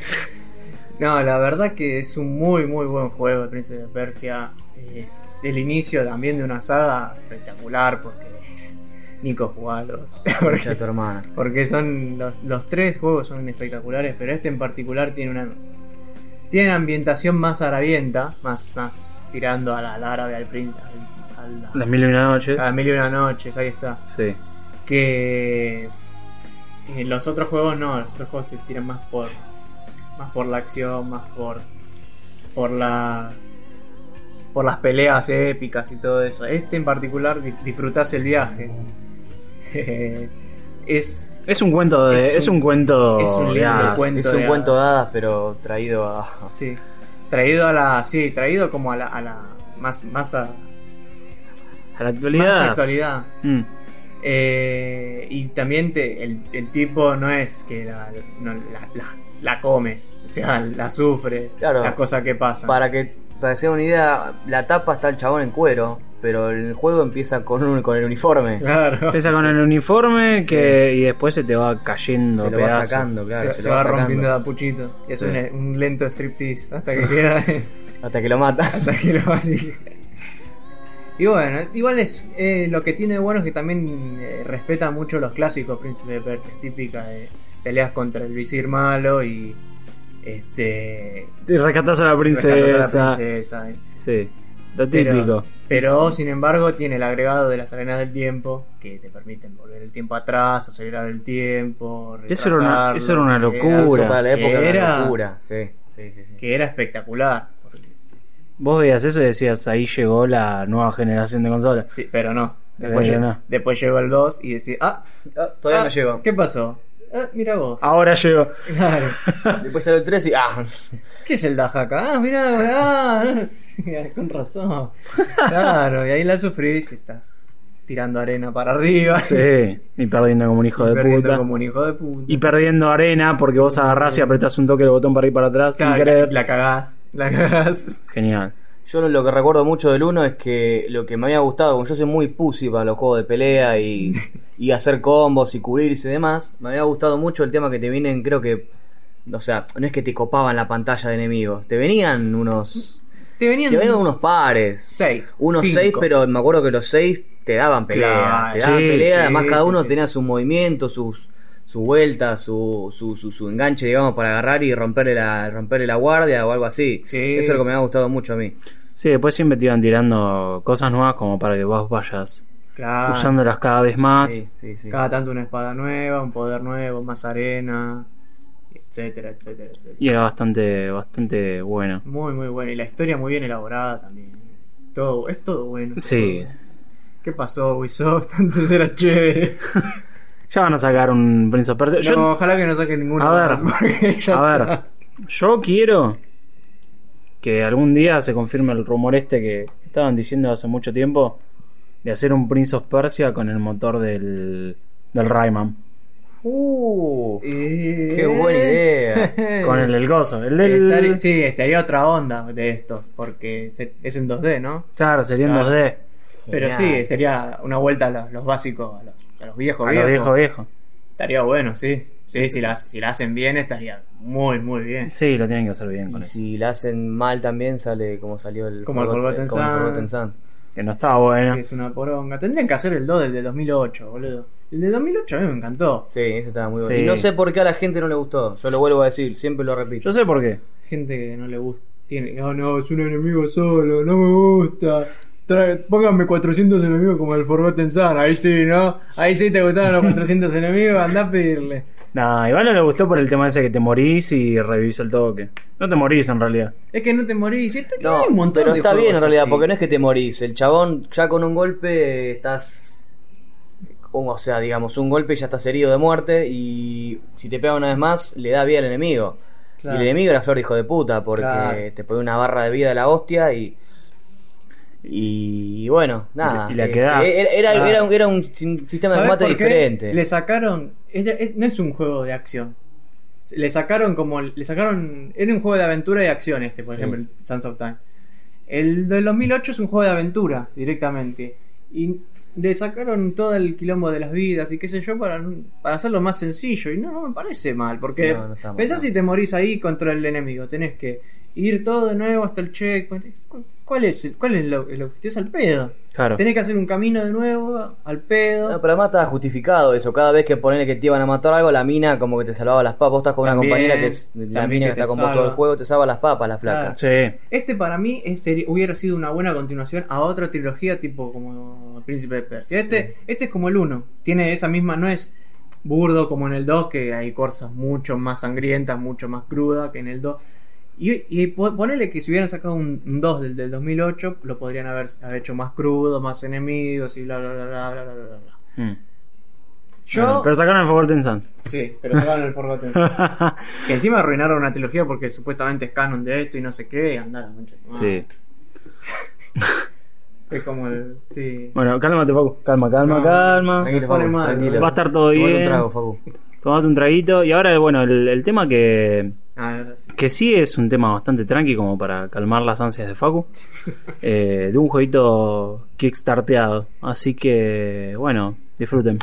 <laughs> no, la verdad que es un muy, muy buen juego el Príncipe de Persia. Es el inicio también de una saga espectacular porque es Nico jugalos. <laughs> Porque, tu hermana. porque son los, los tres juegos son espectaculares, pero este en particular tiene una tiene una ambientación más arabienta, más, más tirando al, al árabe, al príncipe, al, al- Las mil y una noches. a las mil y una noches, ahí está. Sí. que en los otros juegos no, los otros juegos se tiran más por más por la acción, más por por la por las peleas épicas y todo eso. Este en particular di- disfrutás el viaje. <laughs> es Es un cuento de. Es Es un, un- cuento. es un de lindo hadas. cuento. Es un de cuento de hadas. hadas, pero traído a. sí, traído a la sí, traído como a la, a la más más a A la actualidad. más actualidad. Mm. Eh, y también te- el, el tipo no es que la, no, la, la- la come, o sea, la sufre, Claro. las cosas que pasan. Para que para que se den una idea, la tapa está el chabón en cuero, pero el juego empieza con, un, con el uniforme. Claro. Empieza con el uniforme que, y después se te va cayendo Se lo va sacando, claro. se, se se lo va, rompiendo de puchito. Y es Sí. un, un lento striptease hasta que queda. <laughs> <laughs> Hasta que lo mata. hasta que lo así. Y bueno, es, igual es eh, lo que tiene de bueno es que también eh, respeta mucho los clásicos Príncipe de Persia, típica de peleas contra el visir malo y este Y rescatás a la rescatas princesa. a la princesa. eh. Sí. Lo típico. Pero, sin embargo, tiene el agregado de las arenas del tiempo que te permiten volver el tiempo atrás, acelerar el tiempo. Eso era una- eso era una locura. Eso para la época era Era- una locura. Sí, sí, sí. sí. que era espectacular. Vos veías eso y decías, ahí llegó la nueva generación de consolas. Sí, pero no. Después, Pero lle- no. después llegó el 2 y decía, ah, Ah, todavía ah, no llegó. ¿Qué pasó? Ah, mira vos. Ahora llegó. Claro. <laughs> Después salió el 3 y. ¡Ah! ¿Qué es el Dajaka? Ah, mira, ah, <laughs> con razón. Claro, y ahí la sufrís y estás tirando arena para arriba. Sí. Y perdiendo como un hijo y de perdiendo puta. como un hijo de puta. Y perdiendo arena porque vos agarrás y apretás un toque el botón para ir para atrás Claro, sin querer. la, la cagás. La cagás. Genial. Yo lo que recuerdo mucho del 1 es que lo que me había gustado, como yo soy muy pussy para los juegos de pelea y, <laughs> y hacer combos y cubrirse y demás, me había gustado mucho el tema que te vienen, creo que, o sea, no es que te copaban la pantalla de enemigos, te venían unos, Te venían, te venían unos pares, seis. unos cinco. seis, pero me acuerdo que los seis te daban pelea, Claro, te daban sí, pelea, sí, además cada uno sí. tenía sus movimientos, sus su vuelta, su, su, su, su enganche, digamos, para agarrar y romperle la, romperle la guardia o algo así. Sí, Eso es lo que sí. me ha gustado mucho a mí. Sí, después siempre te iban tirando cosas nuevas como para que vos vayas Claro. usándolas cada vez más. Sí, sí, sí. Cada tanto una espada nueva, un poder nuevo, más arena, etcétera, etcétera, etcétera. Y era bastante, bastante bueno. Muy, muy bueno. Y la historia muy bien elaborada también. Todo, es todo bueno. Sí. Todo. ¿Qué pasó, Ubisoft? <laughs> Antes era chévere. <laughs> Ya van a sacar un Prince of Persia. No, Yo, ojalá que no saquen ninguno A ver, más, a ver, está. yo quiero que algún día se confirme el rumor este que estaban diciendo hace mucho tiempo de hacer un Prince of Persia con el motor del, del Rayman. Uh, Eh, qué buena idea. <laughs> Con el, el gozo. El del... Sí, estaría otra onda de esto, porque es en 2D, ¿no? Claro, sería en Claro. 2D. Pero Genial. sí, sería una vuelta a los, los básicos, a los, a los viejos A viejos. viejo viejo. Estaría bueno, sí. Sí, si la, si la hacen bien, estaría muy, muy bien. Sí, lo tienen que hacer bien con Y eso. si la hacen mal también sale como salió el Como el Forgotten el Sands. Forgotten Sands. Que no estaba bueno. Es una poronga. Tendrían que hacer el 2 del de 2008, boludo. El de 2008 a mí me encantó. Sí, eso estaba muy bueno. Sí. Y no sé por qué a la gente no le gustó. Yo lo vuelvo a decir, siempre lo repito. Yo sé por qué. Gente que no le gusta. Tiene, oh no, es un enemigo solo, no me gusta. Trae- pónganme 400 enemigos como el Forgotten Sun. Ahí sí, ¿no? Ahí sí te gustaron los 400 <laughs> enemigos, andá a pedirle. Nah, igual no le gustó por el tema ese que te morís y revivís el toque. No te morís en realidad. Es que no te morís. Está, No, hay un montón pero de está bien en realidad, así. porque no es que te morís. El chabón ya con un golpe estás. O sea, digamos, un golpe y ya estás herido de muerte. Y si te pega una vez más, le da vida al enemigo. Claro. Y el enemigo era flor de hijo de puta, porque Claro. te pone una barra de vida a la hostia y. Y bueno, nada. Y la este, quedás. Era, era, era un- era un sistema de ¿Sabés combate diferente. Le sacaron. es- es- no es un juego de acción. Le sacaron como. Le sacaron. Era un juego de aventura y acción este, por Sí. ejemplo, el Sands of Time. El del 2008 es un juego de aventura directamente. Y le sacaron todo el quilombo de las vidas y qué sé yo para, para hacerlo más sencillo. Y no, no me parece mal, porque No, no está mal, pensá no. si te morís ahí contra el enemigo. Tenés que ir todo de nuevo hasta el checkpoint. ¿Cu- ¿Cuál es el, cuál es lo, el objetivo? Es al pedo. Claro. Tenés que hacer un camino de nuevo al pedo. No, pero además estaba justificado eso. Cada vez que ponele que te iban a matar algo, la mina como que te salvaba las papas. Vos estás con También, una compañera que es la mina que que está con vos todo el juego, te salva las papas, la flaca. Claro. Sí. Este para mí es hubiera sido una buena continuación a otra trilogía tipo como Príncipe de Persia. Este, este es como el 1. Tiene esa misma, no es burdo como en el 2, que hay cosas mucho más sangrientas, mucho más crudas que en el 2. Y, y po- ponele que si hubieran sacado un, un 2 del, del 2008, lo podrían haber, haber hecho más crudo, más enemigos y bla bla bla bla bla bla bla. bla. Mm. Yo... Bueno, pero sacaron el Forgotten Sons. Sí, pero sacaron el Forgotten. <laughs> que encima arruinaron una trilogía porque supuestamente es canon de esto y no sé qué, y andaron, madre. sí. <laughs> Es como el. Sí. Bueno, cálmate, Facu. Calma, calma, No, calma. Tranquilo, pone Facu, tranquilo. Va a estar todo Tomate bien. un trago, Facu. Tomate un traguito. Y ahora, bueno, el, el tema que, Ah, sí. que sí es un tema bastante tranqui como para calmar las ansias de Facu. <laughs> Eh, de un jueguito kickstarteado. Así que, bueno, disfruten.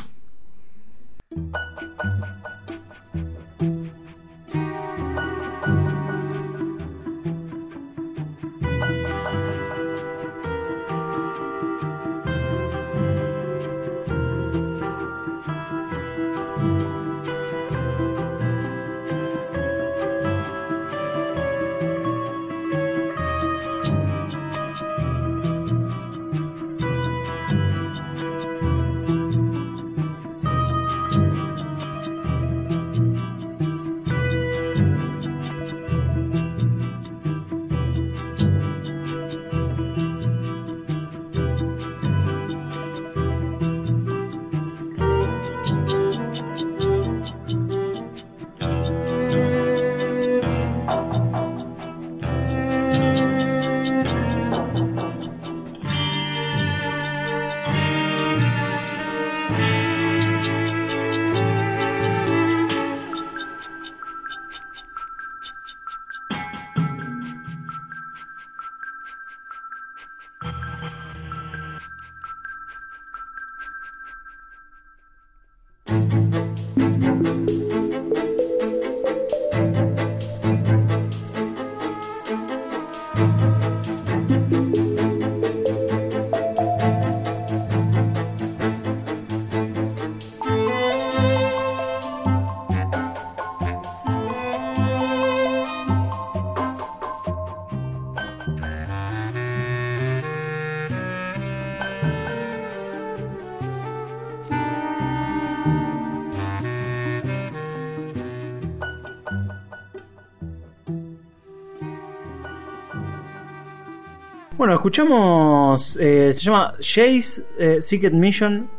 Bueno, escuchamos. eh, se llama Jay's eh, Secret Mission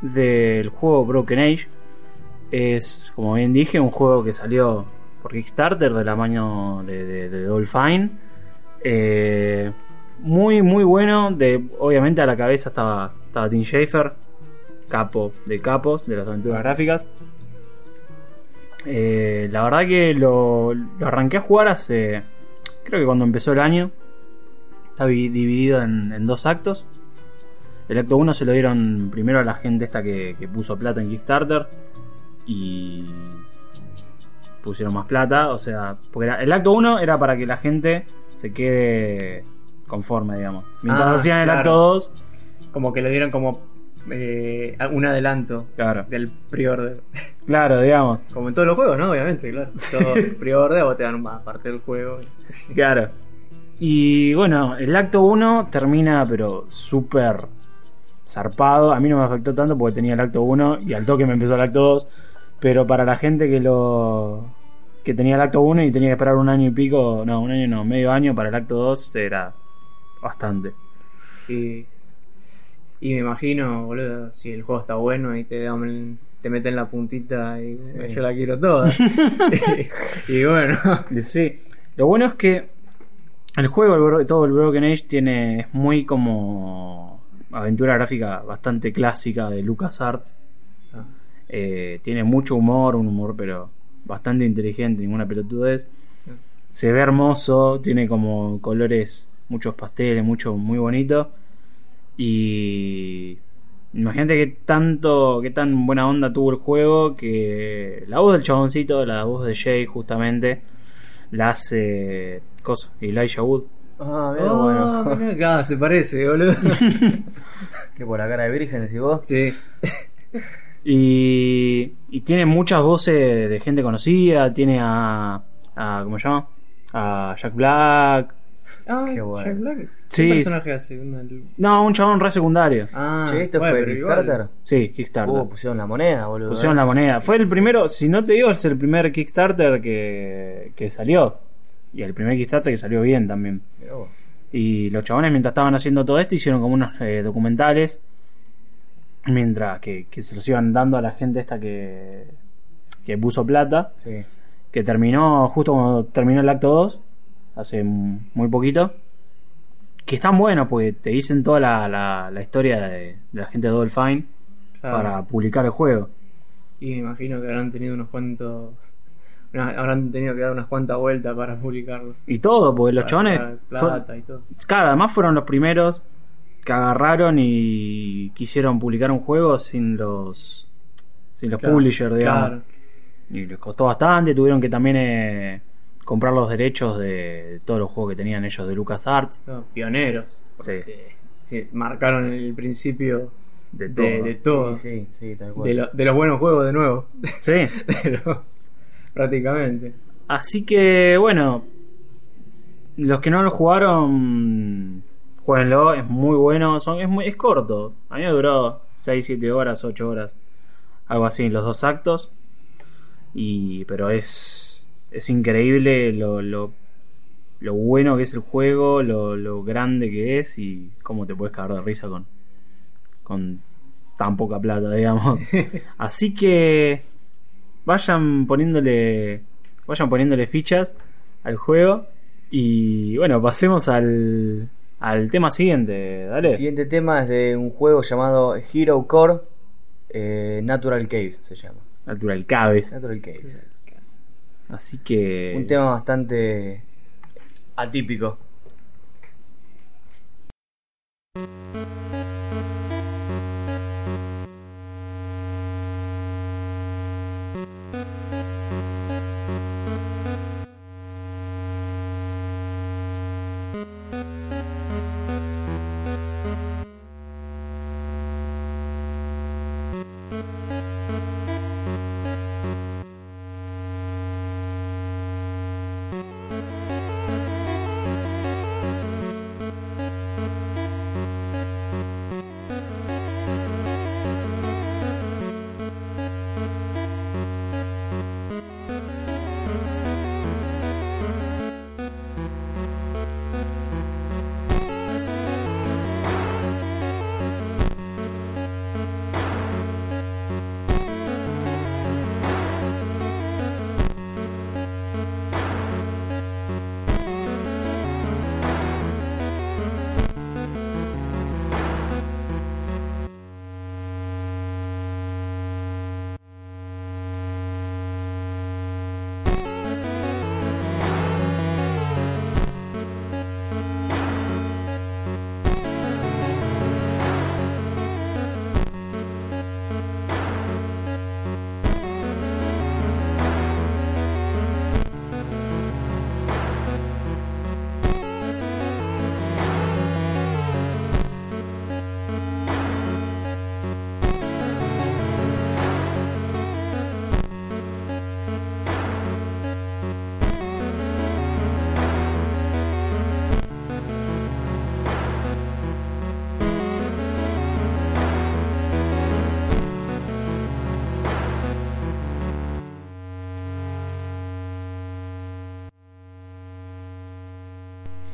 del juego Broken Age. Es, como bien dije, un juego que salió por Kickstarter de la mano de, de. Eh, muy, muy bueno. De, obviamente a la cabeza estaba, estaba Tim Schafer, capo de capos de las aventuras gráficas. Eh, la verdad que lo, lo arranqué a jugar hace. Creo que cuando empezó el año. Está vi- dividido en, en dos actos. El acto 1 se lo dieron primero a la gente esta que, que puso plata en Kickstarter. Y pusieron más plata. O sea, porque era- el acto 1 era para que la gente se quede conforme, digamos. Mientras Ah, hacían el claro. acto 2, Como que le dieron como eh, un adelanto claro, del pre-order. claro, digamos. Como en todos los juegos, ¿no? Obviamente, claro. Todo <laughs> pre-order o te dan parte del juego. Claro. Y bueno, el acto 1 termina, pero súper zarpado. A mí no me afectó tanto porque tenía el acto 1 y al toque me empezó el acto 2. Pero para la gente que lo. que tenía el acto 1 y tenía que esperar un año y pico, no, un año no, medio año para el acto 2, era bastante. Y, y me imagino, boludo, si el juego está bueno y te dan te meten la puntita y yo la quiero toda. <laughs> <laughs> y, bueno, Sí. Lo bueno es que el juego, el Bro- todo el Broken Age, tiene es muy como aventura gráfica bastante clásica de LucasArts. Ah. Eh, tiene mucho humor, un humor pero bastante inteligente, ninguna pelotudez. Mm. Se ve hermoso, tiene como colores, muchos pasteles, mucho muy bonito. Y imagínate que tanto, que tan buena onda tuvo el juego que la voz del chaboncito, la voz de Jay justamente, la hace cosa, Elijah Wood. Ah, mira, Oh, bueno. mirá acá, se parece, boludo. <laughs> <laughs> que por la cara de virgen decís vos. sí. Y, y tiene muchas voces de gente conocida, tiene a, a ¿cómo se llama? A Jack Black. Ah, Qué bueno. Jack Black. ¿Qué Sí, personaje hace? Una- No, un chabón re secundario. Ah, che, ¿esto bueno, fue pero Kickstarter? igual. Sí, Kickstarter. Uh, pusieron la moneda, boludo. Pusieron eh. la moneda. Fue el primero, si no te digo, es el primer Kickstarter que, que salió. Y el primer Kickstarter que salió bien también. Y los chabones, mientras estaban haciendo todo esto, hicieron como unos eh, documentales. Mientras que, que se los iban dando a la gente esta que, que puso plata. Sí. Que terminó justo cuando terminó el acto 2. Hace muy poquito. Que están buenos porque te dicen toda la, la, la historia de, de la gente de Double Fine Claro. para publicar el juego. Y me imagino que habrán tenido unos cuantos. una- habrán tenido que dar unas cuantas vueltas para publicarlo. Y todo, porque los fue- Plata y todo. Claro, además fueron los primeros que agarraron y quisieron publicar un juego sin los sin los Claro, publishers, digamos. Claro. Y les costó bastante, tuvieron que también eh, comprar los derechos de, todos los juegos que tenían ellos de LucasArts. No, pioneros. Sí. porque sí, marcaron el principio De todo. de todo. Sí, sí, sí, tal cual. De, lo- de los buenos juegos de nuevo. Sí. <laughs> Prácticamente. Así que, bueno, los que no lo jugaron, jueguenlo, es muy bueno, son, es, muy, es corto. A mí me duró 6, 7 horas, 8 horas, algo así, los dos actos. Y, pero es, es increíble lo, lo, lo bueno que es el juego, lo, lo grande que es y cómo te puedes cagar de risa con, con tan poca plata, digamos. <laughs> Así que vayan poniéndole vayan poniéndole fichas al juego y bueno pasemos al al tema siguiente dale El siguiente tema es de un juego llamado Hero Core eh, Natural Caves, se llama. Natural Caves Natural Caves. Así que Un tema bastante atípico.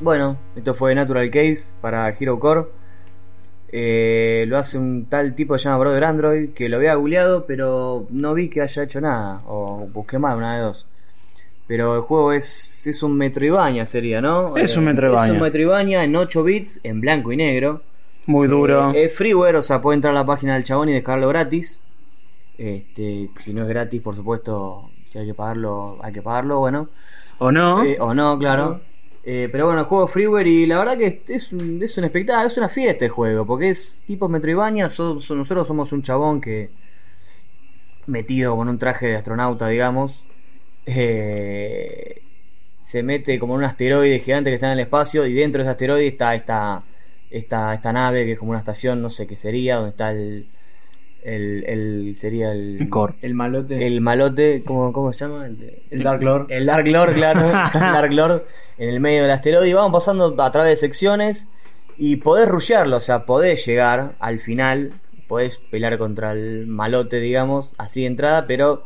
Bueno, esto fue Natural Caves para Hero Core. Eh, lo hace un tal tipo que se llama Brother Android, que lo había googleado, pero no vi que haya hecho nada. O busqué mal, una de dos. Pero el juego es, es un Metroidvania, sería, ¿no? Es un Eh, Metroidvania. Es un Metroidvania en 8 bits, en blanco y negro. muy duro Eh, es freeware, o sea, puede entrar a la página del chabón y descargarlo gratis. Este, si no es gratis, por supuesto, si hay que pagarlo, hay que pagarlo, bueno. o no Eh, o no, claro. Eh, pero bueno, el juego Freeware y la verdad que es es un espectáculo, es una fiesta el juego, porque es tipo Metroidvania, so- nosotros somos un chabón que metido con un traje de astronauta, digamos, eh, se mete como en un asteroide gigante que está en el espacio y dentro de ese asteroide está esta, esta, esta nave que es como una estación, no sé qué sería, donde está el... El, el sería el, Core. El malote. el malote, ¿cómo, cómo se llama? El, Dark Lord. el Dark Lord, claro. está <laughs> el Dark Lord en el medio del asteroide. Y vamos pasando a través de secciones. Y podés rushearlo, o sea, podés llegar al final. Podés pelear contra el malote, digamos, así de entrada, pero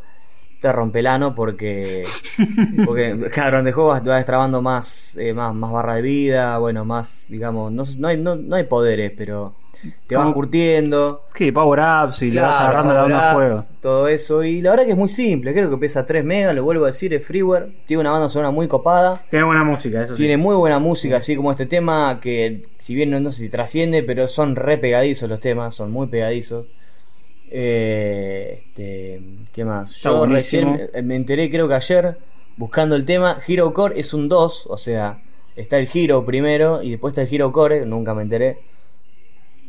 te rompe el ano porque. <laughs> Porque, claro, donde juego vas, te vas destrabando más, eh, más, más barra de vida, bueno, más, digamos, no, no, hay, no, no hay poderes, pero te vas curtiendo. Sí, power-ups y le vas agarrando la juego. power-ups, Todo eso. Y la verdad que es muy simple. Creo que pesa 3 megas. Lo vuelvo a decir. Es freeware. Tiene una banda sonora muy copada. Tiene buena música, eso sí. Tiene muy buena música. Así como este tema. Que si bien no, no sé si trasciende. Pero son re pegadizos los temas. Son muy pegadizos. Eh, este, ¿Qué más? Está Yo buenísimo. recién me enteré, creo que ayer. Buscando el tema. Hero Core es un 2. O sea, está el Hero primero. Y después está el Hero Core. Nunca me enteré.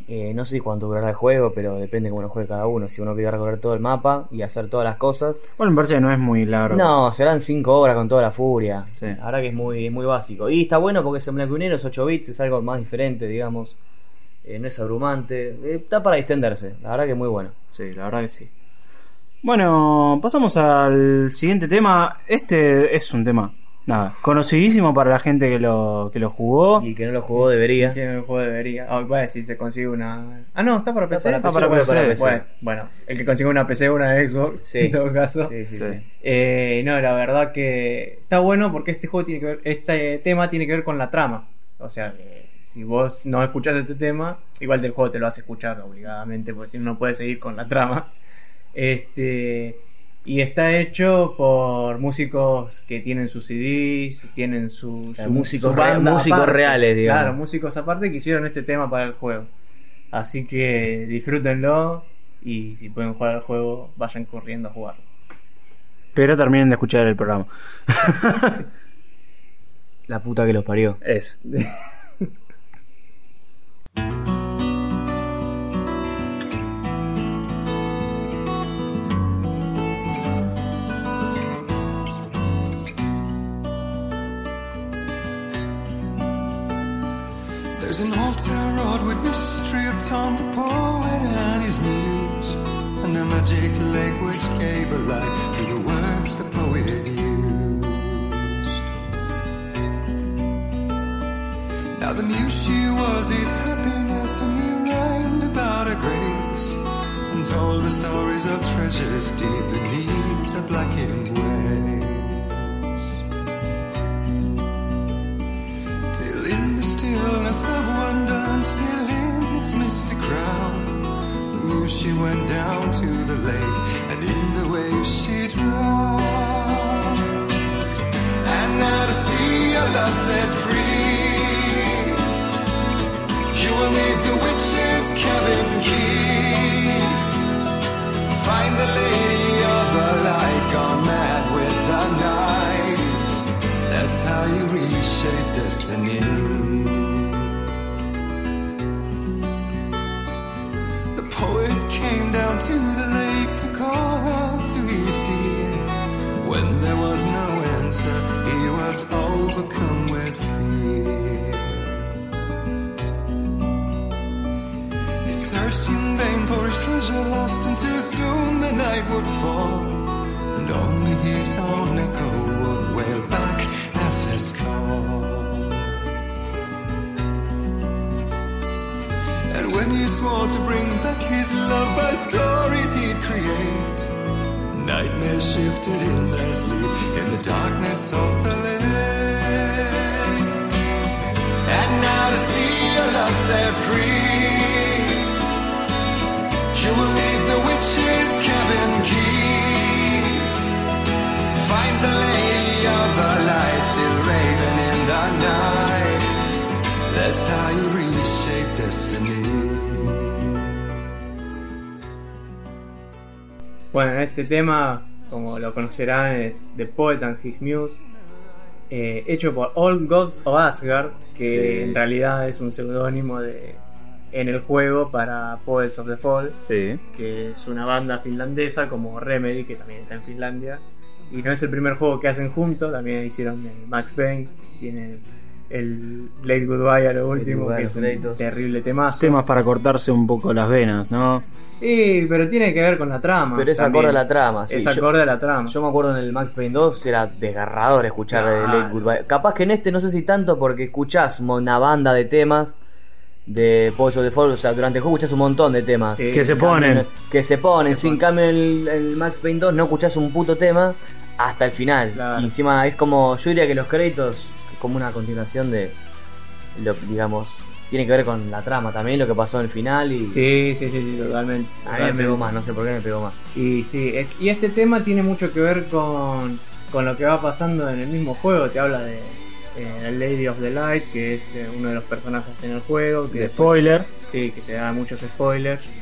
Eh, no sé cuánto durará el juego, pero depende cómo lo juegue cada uno. Si uno quiere recorrer todo el mapa y hacer todas las cosas. Bueno, me parece que no es muy largo. No, serán 5 horas con toda la furia. Sí. La verdad que es muy, muy básico. Y está bueno porque es en blanco y negro, es 8 bits, es algo más diferente, digamos. Eh, no es abrumante. Eh, está para distenderse. La verdad que es muy bueno. Sí, la verdad que sí. Bueno, pasamos al siguiente tema. Este es un tema, nada, conocidísimo para la gente que lo, que lo jugó. Y que no lo jugó debería. Tiene el juego debería. Ah, voy a decir, se consigue una. Ah, no, está para PC. para PC, para bueno, PC. Bueno, bueno, el que consigue una PC, una Xbox, <laughs> Sí. en todo caso. Sí, sí, Sí. sí. Eh, no, la verdad que está bueno porque este juego tiene que ver, este tema tiene que ver con la trama. O sea, que si vos no escuchás este tema, igual del juego te lo hace escuchar obligadamente, porque si no, no puedes seguir con la trama. Este. Y está hecho por músicos que tienen sus CDs, tienen su, Claro, su músicos su rea- banda músicos aparte. reales, digamos. Claro, músicos aparte que hicieron este tema para el juego. Así que disfrútenlo y si pueden jugar al juego, vayan corriendo a jugarlo. Pero terminen de escuchar el programa. <laughs> La puta que los parió. Es. <laughs> There's an altar wrought with mystery of Tom the poet and his muse, and a magic lake which gave a light to the words the poet used. Now the muse she was his happiness, and he rhymed about her grace, and told the stories of treasures deep beneath the blackened stillness of wonder and still in its misty crown. The muse she went down to the lake and in the waves she drowned And now to see your love set free You will need the witch's cabin key. Find the lady of the light gone mad with the night. That's how you reshape destiny. Down to the lake to call out to his dear. When there was no answer, he was overcome with fear. He searched in vain for his treasure lost, and too soon the night would fall. And only his own echo would wail back as his call. When he swore to bring back his love by stories he'd create, nightmares shifted in their sleep in the darkness of the lake. And now to see your love set free. You will need the witch's cabin key. Find the lady of the light still raving in the night. That's how you destiny. Bueno, este tema, como lo conocerán, es The Poet and His Muse. eh, hecho por All Gods of Asgard, que Sí. en realidad es un seudónimo de en el juego para Poets of the Fall, Sí. que es una banda finlandesa como Remedy, que también está en Finlandia. Y no es el primer juego que hacen juntos, también hicieron el Max Payne, tiene el Late Goodbye a lo último, Goodbye, que es un créditos. terrible temazo. Temas para cortarse un poco las venas, ¿no? Sí, pero tiene que ver con la trama. Pero es también. acorde a la trama. sí. Es Yo- acorde a la trama. Yo me acuerdo en el Max Payne 2 era desgarrador escuchar Claro. Late Goodbye. Capaz que en este no sé si tanto porque escuchás una banda de temas de of the Fall. O sea, durante el juego escuchás un montón de temas. Sí. Que se ponen. Que se ponen. Sin cambio en el, el Max Payne 2 no escuchás un puto tema hasta el final. Claro. Y encima es como, yo diría que los créditos como una continuación de, lo, digamos, tiene que ver con la trama también, lo que pasó en el final y... Sí, sí, sí, sí, totalmente. A mí me pegó más, no sé por qué me pegó más. Y sí, es- y este tema tiene mucho que ver con, con lo que va pasando en el mismo juego. Te habla de eh, Lady of the Light, que es eh, uno de los personajes en el juego. Que De después- spoiler. Sí, que te da muchos spoilers. <laughs>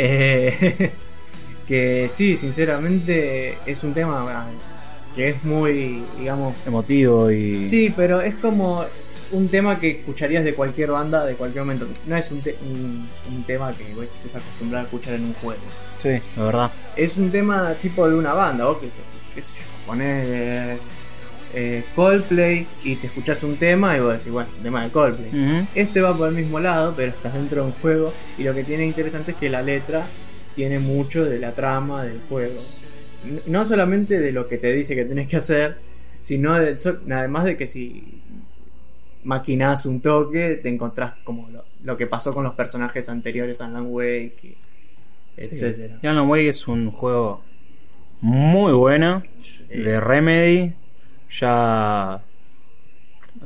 Eh, <laughs> que sí, sinceramente es un tema que es muy, digamos... Emotivo y. Sí, pero es como un tema que escucharías de cualquier banda, de cualquier momento. No es un, te- un, un tema que vos estés acostumbrado a escuchar en un juego. Sí, la verdad. Es un tema tipo de una banda, vos que qué sé yo, ponés eh, Coldplay y te escuchás un tema y vos decís, bueno, tema de Coldplay. Este va por el mismo lado, pero estás dentro de un juego y lo que tiene interesante es que la letra tiene mucho de la trama del juego. No solamente de lo que te dice que tenés que hacer, sino de, además de que si maquinás un toque, te encontrás como lo, lo que pasó con los personajes anteriores a Alan Wake, etcétera. Y Alan Wake es un juego muy bueno de Remedy. Ya.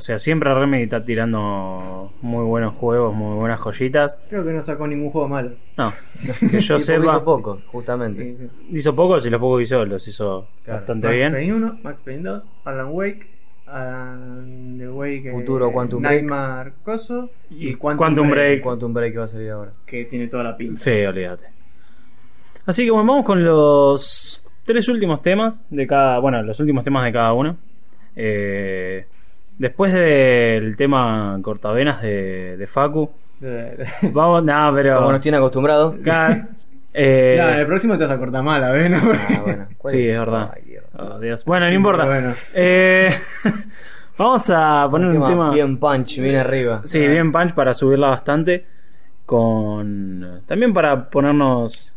O sea, siempre Remedy está tirando muy buenos juegos, muy buenas joyitas. Creo que no sacó ningún juego malo. No, <laughs> que yo sepa. hizo poco, justamente. Sí, sí. Hizo pocos y los pocos que hizo los hizo Claro. bastante Max bien. Payne 1, Max Payne 2, Alan Wake, Alan the Wake, eh, Futuro Quantum Break. Nightmare Coso y Y Quantum, Quantum Break, Break. Quantum Break que va a salir ahora. que tiene toda la pinta. Sí, olvídate. Así que bueno, vamos con los tres últimos temas de cada. Bueno, los últimos temas de cada uno. Eh, después del tema cortavenas de, de Facu. <laughs> Vamos, no, pero. Como nos tiene acostumbrados. Claro, <laughs> eh, Ya, el próximo te vas a cortar mal, ¿ves? ¿no? Ah, bueno. ¿Cuál Sí, es? verdad. Ay, Dios. oh, Dios. Bueno, no importa. bueno. Eh, <laughs> vamos a poner un tema tema. bien punch, bien arriba. Sí, bien punch para subirla bastante. Con. También para ponernos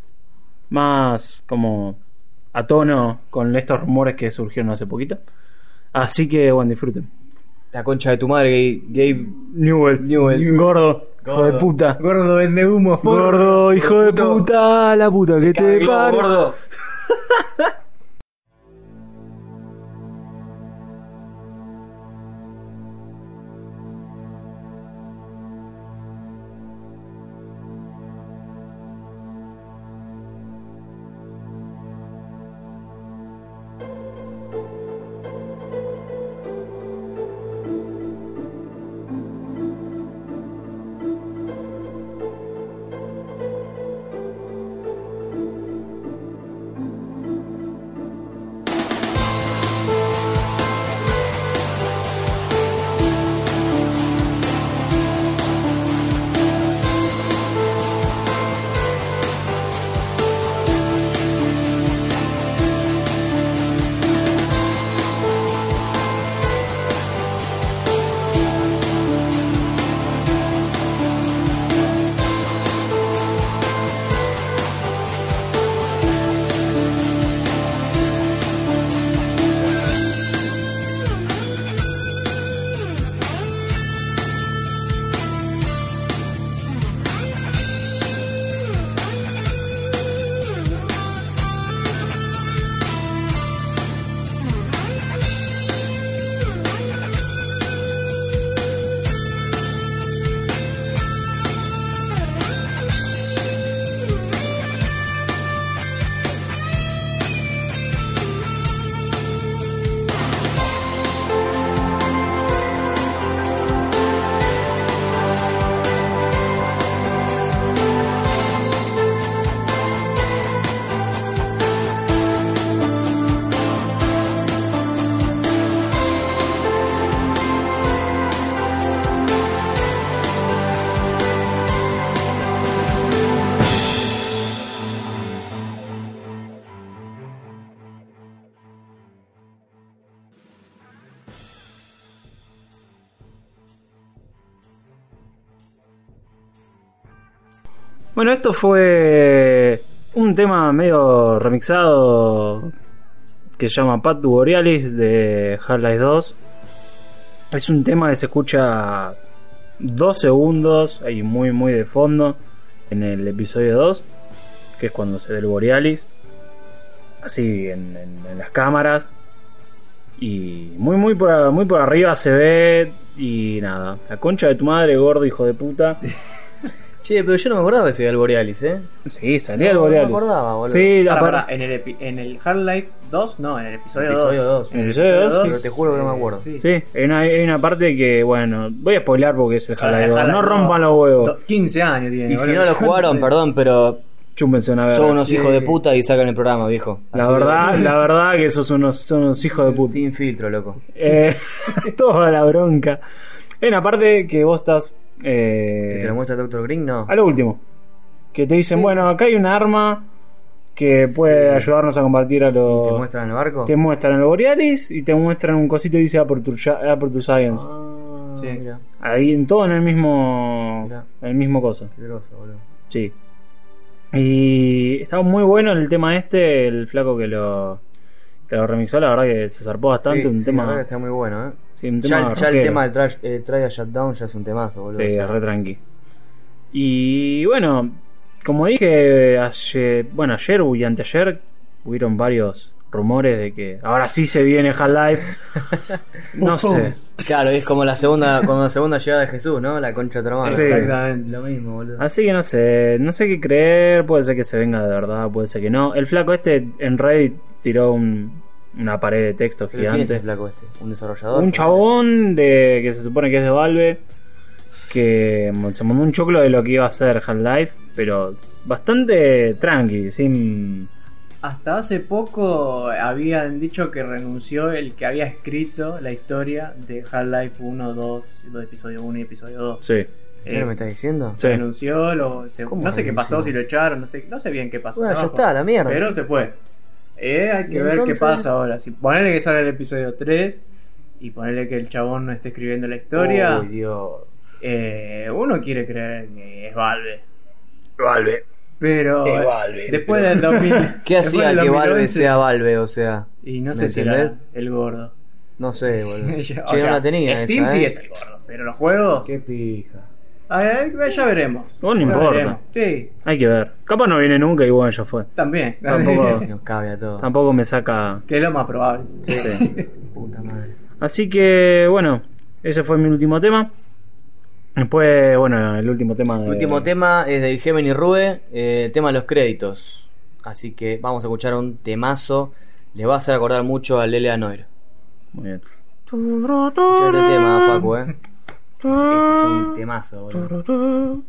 más como a tono con estos rumores que surgieron hace poquito. Así que bueno, disfruten. La concha de tu madre, Gabe. Newell, Newell. gordo, hijo de puta. Gordo vende humo, forro. Gordo, hijo de puta, la puta que te parió. gordo. Bueno, esto fue un tema medio remixado que se llama Pat to Borealis de Half-Life 2. Es un tema que se escucha dos segundos y muy muy de fondo en el episodio 2, que es cuando se ve el Borealis, así en las cámaras. Y muy muy por, muy por arriba se ve y nada, la concha de tu madre, gordo hijo de puta. Che, pero yo no me acordaba que se veía el Borealis, ¿eh? Sí, salía el Borealis. No me acordaba, boludo. Sí, Pará, apar- pará, en el, epi- en el Half-Life 2, no, en el episodio, Episodio 2. 2. En el episodio dos, Pero te juro que no me acuerdo. Sí. Sí, hay una, hay una parte que, bueno, voy a spoilear porque es el Half-Life Half-Life 2. No 2, rompan los huevos. do- 15 años tiene. Y si boludo. no lo <laughs> jugaron, perdón, pero Chúmpense una vez. son unos Sí. hijos de puta y sacan el programa, viejo. La Así verdad, la verdad que sos unos, son unos hijos de que- puta. Sin filtro, loco. Eh, <laughs> toda la bronca. Hay una parte que vos estás. ¿Que Eh, te lo muestra el Dr. Green? No. a lo último. Que te dicen, bueno, acá hay un arma que puede Sí. ayudarnos a combatir a ¿Y ¿Te los. muestran el barco? Te muestran el Borealis y te muestran un cosito que dice Aperture, Sci- Aperture Science. Ah, Sí. mira. Ahí en todo en el mismo. Mirá. En el mismo cosa. Qué groso, boludo. Sí. Y estaba muy bueno el tema este, el flaco que lo, que lo remixó, la verdad que se zarpó bastante. Sí, un sí, la tema. verdad que está muy bueno, ¿eh? sí, un Ya, tema el- ya el rockero. tema del trash, eh, Try a Shutdown ya es un temazo, boludo. Sí, o sea, re tranqui. Y bueno, como dije ayer, bueno, ayer y anteayer hubieron varios rumores de que ahora sí se viene Half-Life. <laughs> no sé. Claro, es como la segunda, como la segunda llegada de Jesús, ¿no? La concha de tu. Sí. Exactamente. Lo mismo, boludo. Así que no sé, no sé qué creer, puede ser que se venga de verdad, puede ser que no. El flaco este en Reddit tiró un- una pared de texto ¿Pero ¿Quién es el gigante. flaco este? ¿Un desarrollador? Un chabón de que se supone que es de Valve que se mandó un choclo de lo que iba a ser Half-Life, pero bastante tranqui, sin Hasta hace poco habían dicho que renunció el que había escrito la historia de Half-Life 1, 2, dos episodio 1 y episodio 2. sí. ¿En serio me estás diciendo? Sí. Renunció, lo- se- ¿Cómo no sé qué pasó, si lo echaron, no sé, no sé bien qué pasó. Bueno, ya está, la mierda. Pero se fue. Eh, hay que ver entonces- qué pasa ahora. Si ponerle que sale el episodio 3 y ponerle que el chabón no esté escribiendo la historia, Uy, Dios. eh, uno quiere creer que es Valve. Valve. Pero eh, Valve. después del 2000, <laughs> ¿Qué hacía que Valve 2011, sea Valve? O sea, Y no ¿Me sé si era entendés? el gordo. no sé, <laughs> boludo. Yo- Che, no la tenía Steam esa, sí ¿eh? es el gordo, pero los juegos. Qué pija. A ver, ya veremos. No Ya importa. veremos. Sí, Hay que ver. Capaz no viene nunca y bueno, ya fue. también. Tampoco, <laughs> Nos cabe a todos. tampoco me saca. que es lo más probable. Puta madre. Así que bueno, ese fue mi último tema. Después, bueno, el último tema de. El último tema es del Gemini Rue, eh, el tema de los créditos. Así que vamos a escuchar un temazo. Le va a hacer acordar mucho a Lelia Noir. Muy bien. Escucha este tema, Facu, eh. Este es un temazo, boludo.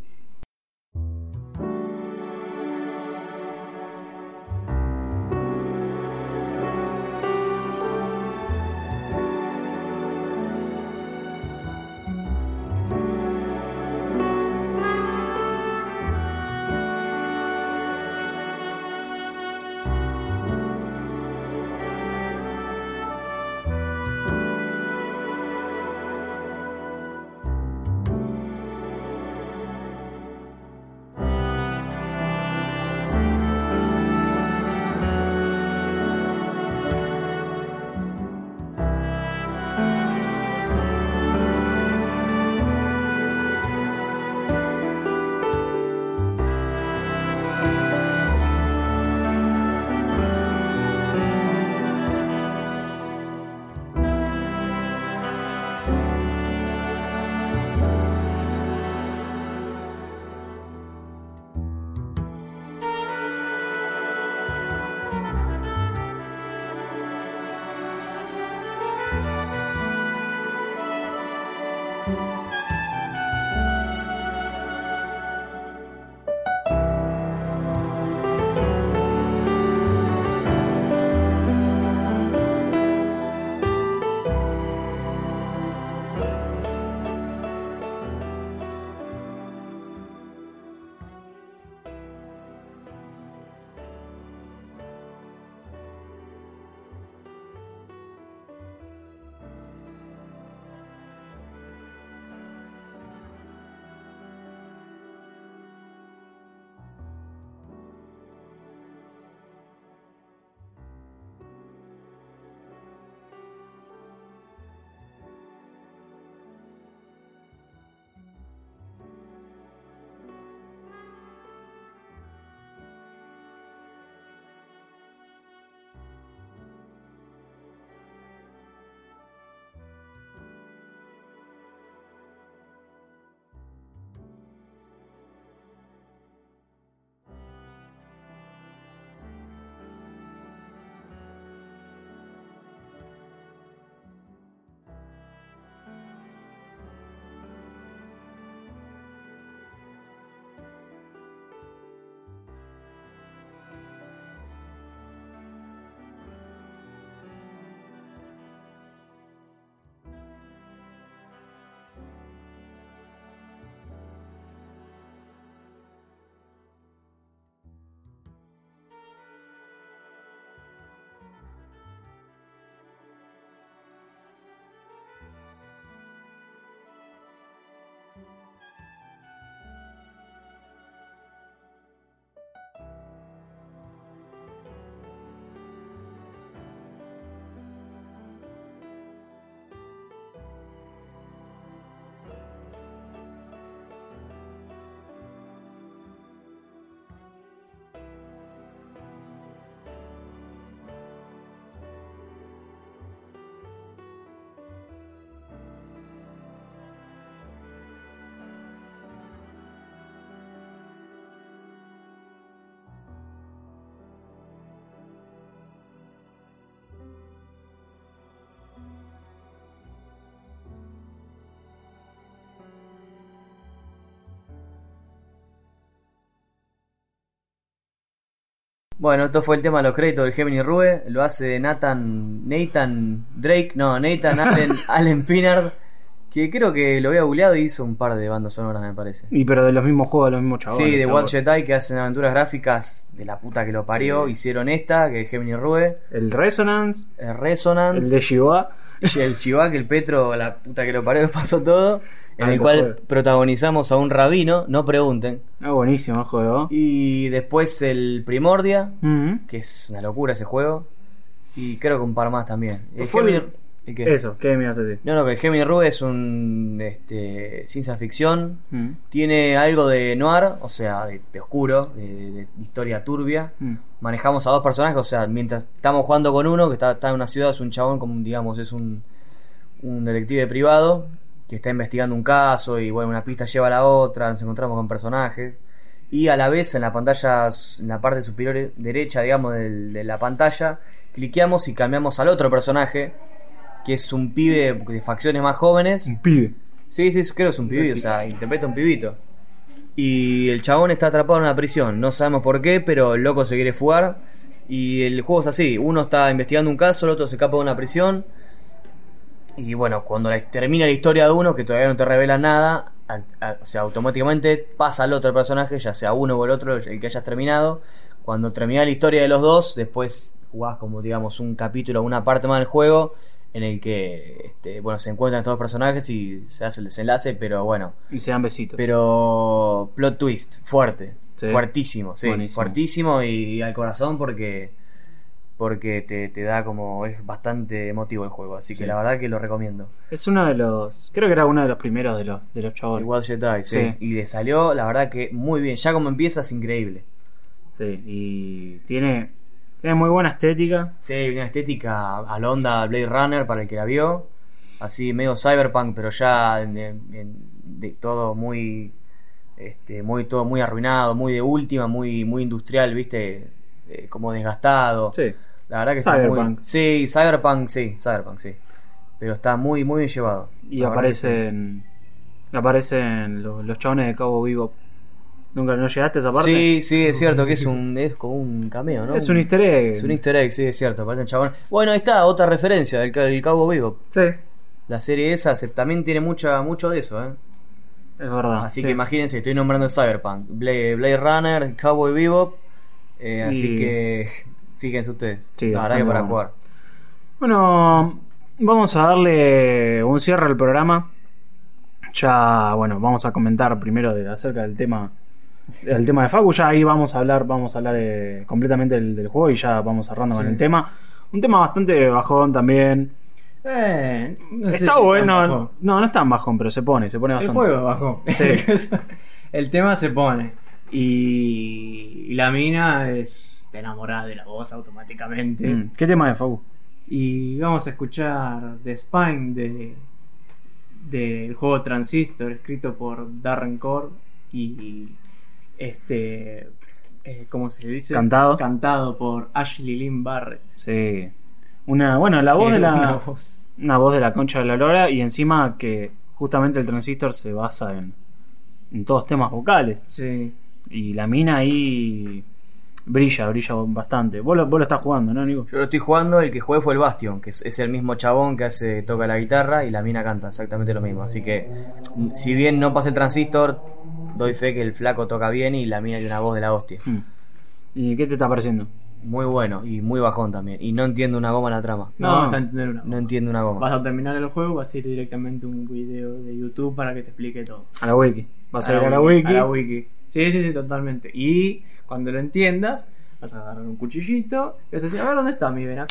Bueno, esto fue el tema de los créditos del Gemini Rue. Lo hace Nathan. Nathan Drake. No, Nathan Allen, <laughs> Allen Pinard. Que creo que lo había googleado y hizo un par de bandas sonoras, me parece. Y pero de los mismos juegos, de los mismos chavales. Sí, de. What Jedi que hacen aventuras gráficas de la puta que lo parió. Sí. Hicieron esta, que es Gemini Rue. El Resonance, El Resonance. el de Shiva. y el Chivak, el Petro, la puta que lo parió, <laughs> pasó todo. En Ah, el cual protagonizamos a un rabino, no pregunten. Ah, buenísimo el juego. Y después el Primordia, que es una locura ese juego. Y creo que un par más también. El Gemini- el- ¿el qué? Eso, ¿qué me ibas a decir? No, no, que el Gemini Rue es un este, ciencia ficción. Mm. Tiene algo de noir, o sea, de, de oscuro, de, de- de historia turbia. Mm. Manejamos a dos personajes, o sea, mientras estamos jugando con uno que está, está en una ciudad, es un chabón, como digamos, es un, un detective privado que está investigando un caso y bueno, una pista lleva a la otra, nos encontramos con personajes. Y a la vez en la pantalla, en la parte superior derecha, digamos, del- de la pantalla, cliqueamos y cambiamos al otro personaje, que es un pibe de facciones más jóvenes. Un pibe. Sí, sí, creo que es un pibito, o sea, interpreta un pibito. Y el chabón está atrapado en una prisión, no sabemos por qué, pero el loco se quiere fugar. Y el juego es así, uno está investigando un caso, el otro se escapa de una prisión. Y bueno, cuando termina la historia de uno, que todavía no te revela nada, a- a- o sea, automáticamente pasa al otro personaje, ya sea uno o el otro, el que hayas terminado. Cuando termina la historia de los dos, después jugás como digamos un capítulo, una parte más del juego, en el que este, bueno, se encuentran todos los personajes y se hace el desenlace, pero bueno, Y se dan besitos. pero plot twist, fuerte, Sí. fuertísimo, sí, Buenísimo. fuertísimo y al corazón porque porque te, te da como es bastante emotivo el juego, así Sí. que la verdad que lo recomiendo. Es uno de los. Creo que era uno de los primeros de los, de los chavales. Wild Jedi, sí. Sí. Y le salió, la verdad que muy bien. Ya como empieza es increíble. Sí, y tiene. Tiene muy buena estética. Sí, una estética a la onda Blade Runner para el que la vio. Así medio cyberpunk, pero ya de todo muy este, muy todo muy arruinado, muy de última, muy muy industrial, ¿viste? Eh, como desgastado. Sí. La verdad que está Cyberpunk. muy Sí, cyberpunk, sí, cyberpunk, sí. Pero está muy muy bien llevado. Y que aparecen. Aparecen los, los chabones de Cabo Vivo. ¿Nunca no llegaste a esa parte? Sí, sí, es cierto que es un es como un cameo, ¿no? Es un easter egg. Es un easter egg, sí, es cierto, parece un chabón. Bueno, ahí está, otra referencia del, del Cabo Vivo. Sí, La serie esa se- también tiene mucha, mucho de eso, ¿eh? es verdad. Así sí. que imagínense, estoy nombrando Cyberpunk, Blade, Blade Runner, Cowboy Bebop. eh, Así que <laughs> fíjense ustedes. Sí, la verdad que para bueno. jugar. Bueno, vamos a darle un cierre al programa. Ya, bueno, vamos a comentar primero de, acerca del tema del tema de Facu. Ya ahí vamos a hablar, vamos a hablar eh, completamente del, del juego y ya vamos cerrando con el tema. Un tema bastante bajón también. Eh, no sé Está si bueno. bajón. No, no es tan bajón, pero se pone, se pone El juego bajó. Sí. <laughs> el tema se pone. Y, y la mina es enamorada de la voz automáticamente. Mm, ¿Qué tema de Facu? Y vamos a escuchar The Spine de del juego Transistor, escrito por Darren Core y este eh, ¿cómo se dice? Cantado. Cantado por Ashley Lynn Barrett. Sí. Una, bueno, la voz de la. una voz. una voz de la concha de la lora y encima que justamente el transistor se basa en, en todos temas vocales Sí. y la mina ahí brilla, brilla bastante. Vos lo, vos lo estás jugando, ¿no, Nico? Yo lo estoy jugando, el que jugué fue el Bastion, que es, es el mismo chabón que hace toca la guitarra y la mina canta exactamente lo mismo. Así que, si bien no pasa el transistor, doy fe que el flaco toca bien y la mina tiene una voz de la hostia. Mm. ¿Y qué te está pareciendo? Muy bueno y muy bajón también. Y no entiendo una goma la trama. No, No. vas a entender una. No entiendo una goma. Vas a terminar el juego, vas a ir directamente a un video de YouTube para que te explique todo. A la wiki. Vas a, ir a la wiki. A la wiki. Sí, sí, sí, totalmente. Y cuando lo entiendas, vas a agarrar un cuchillito y vas a decir, a ver dónde está mi vena.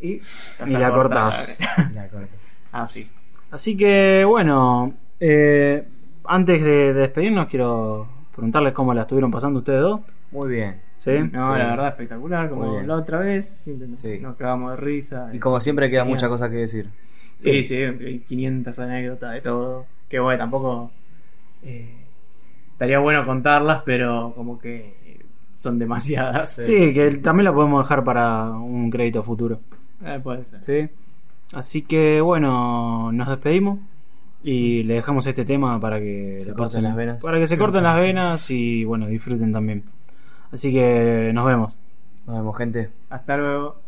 Y, vas Y la. <laughs> La corto. Así. Así que bueno, eh, antes de, de despedirnos quiero preguntarles cómo la estuvieron pasando ustedes dos. Muy bien. ¿Sí? No, Sí. la verdad espectacular, como la otra vez. Siempre nos, Sí. nos cagamos de risa. Y como siempre queda Genial. muchas cosas que decir. Sí, sí, hay 500 anécdotas de todo. Que bueno, tampoco eh, estaría bueno contarlas, pero como que eh, son demasiadas. Sí, que también la podemos dejar para un crédito futuro. Eh, puede ser. ¿Sí? Así que bueno, nos despedimos y le dejamos este tema para que Se le corten las venas. Para que se corten las venas y bueno, disfruten también. Así que nos vemos. Nos vemos, gente. Hasta luego.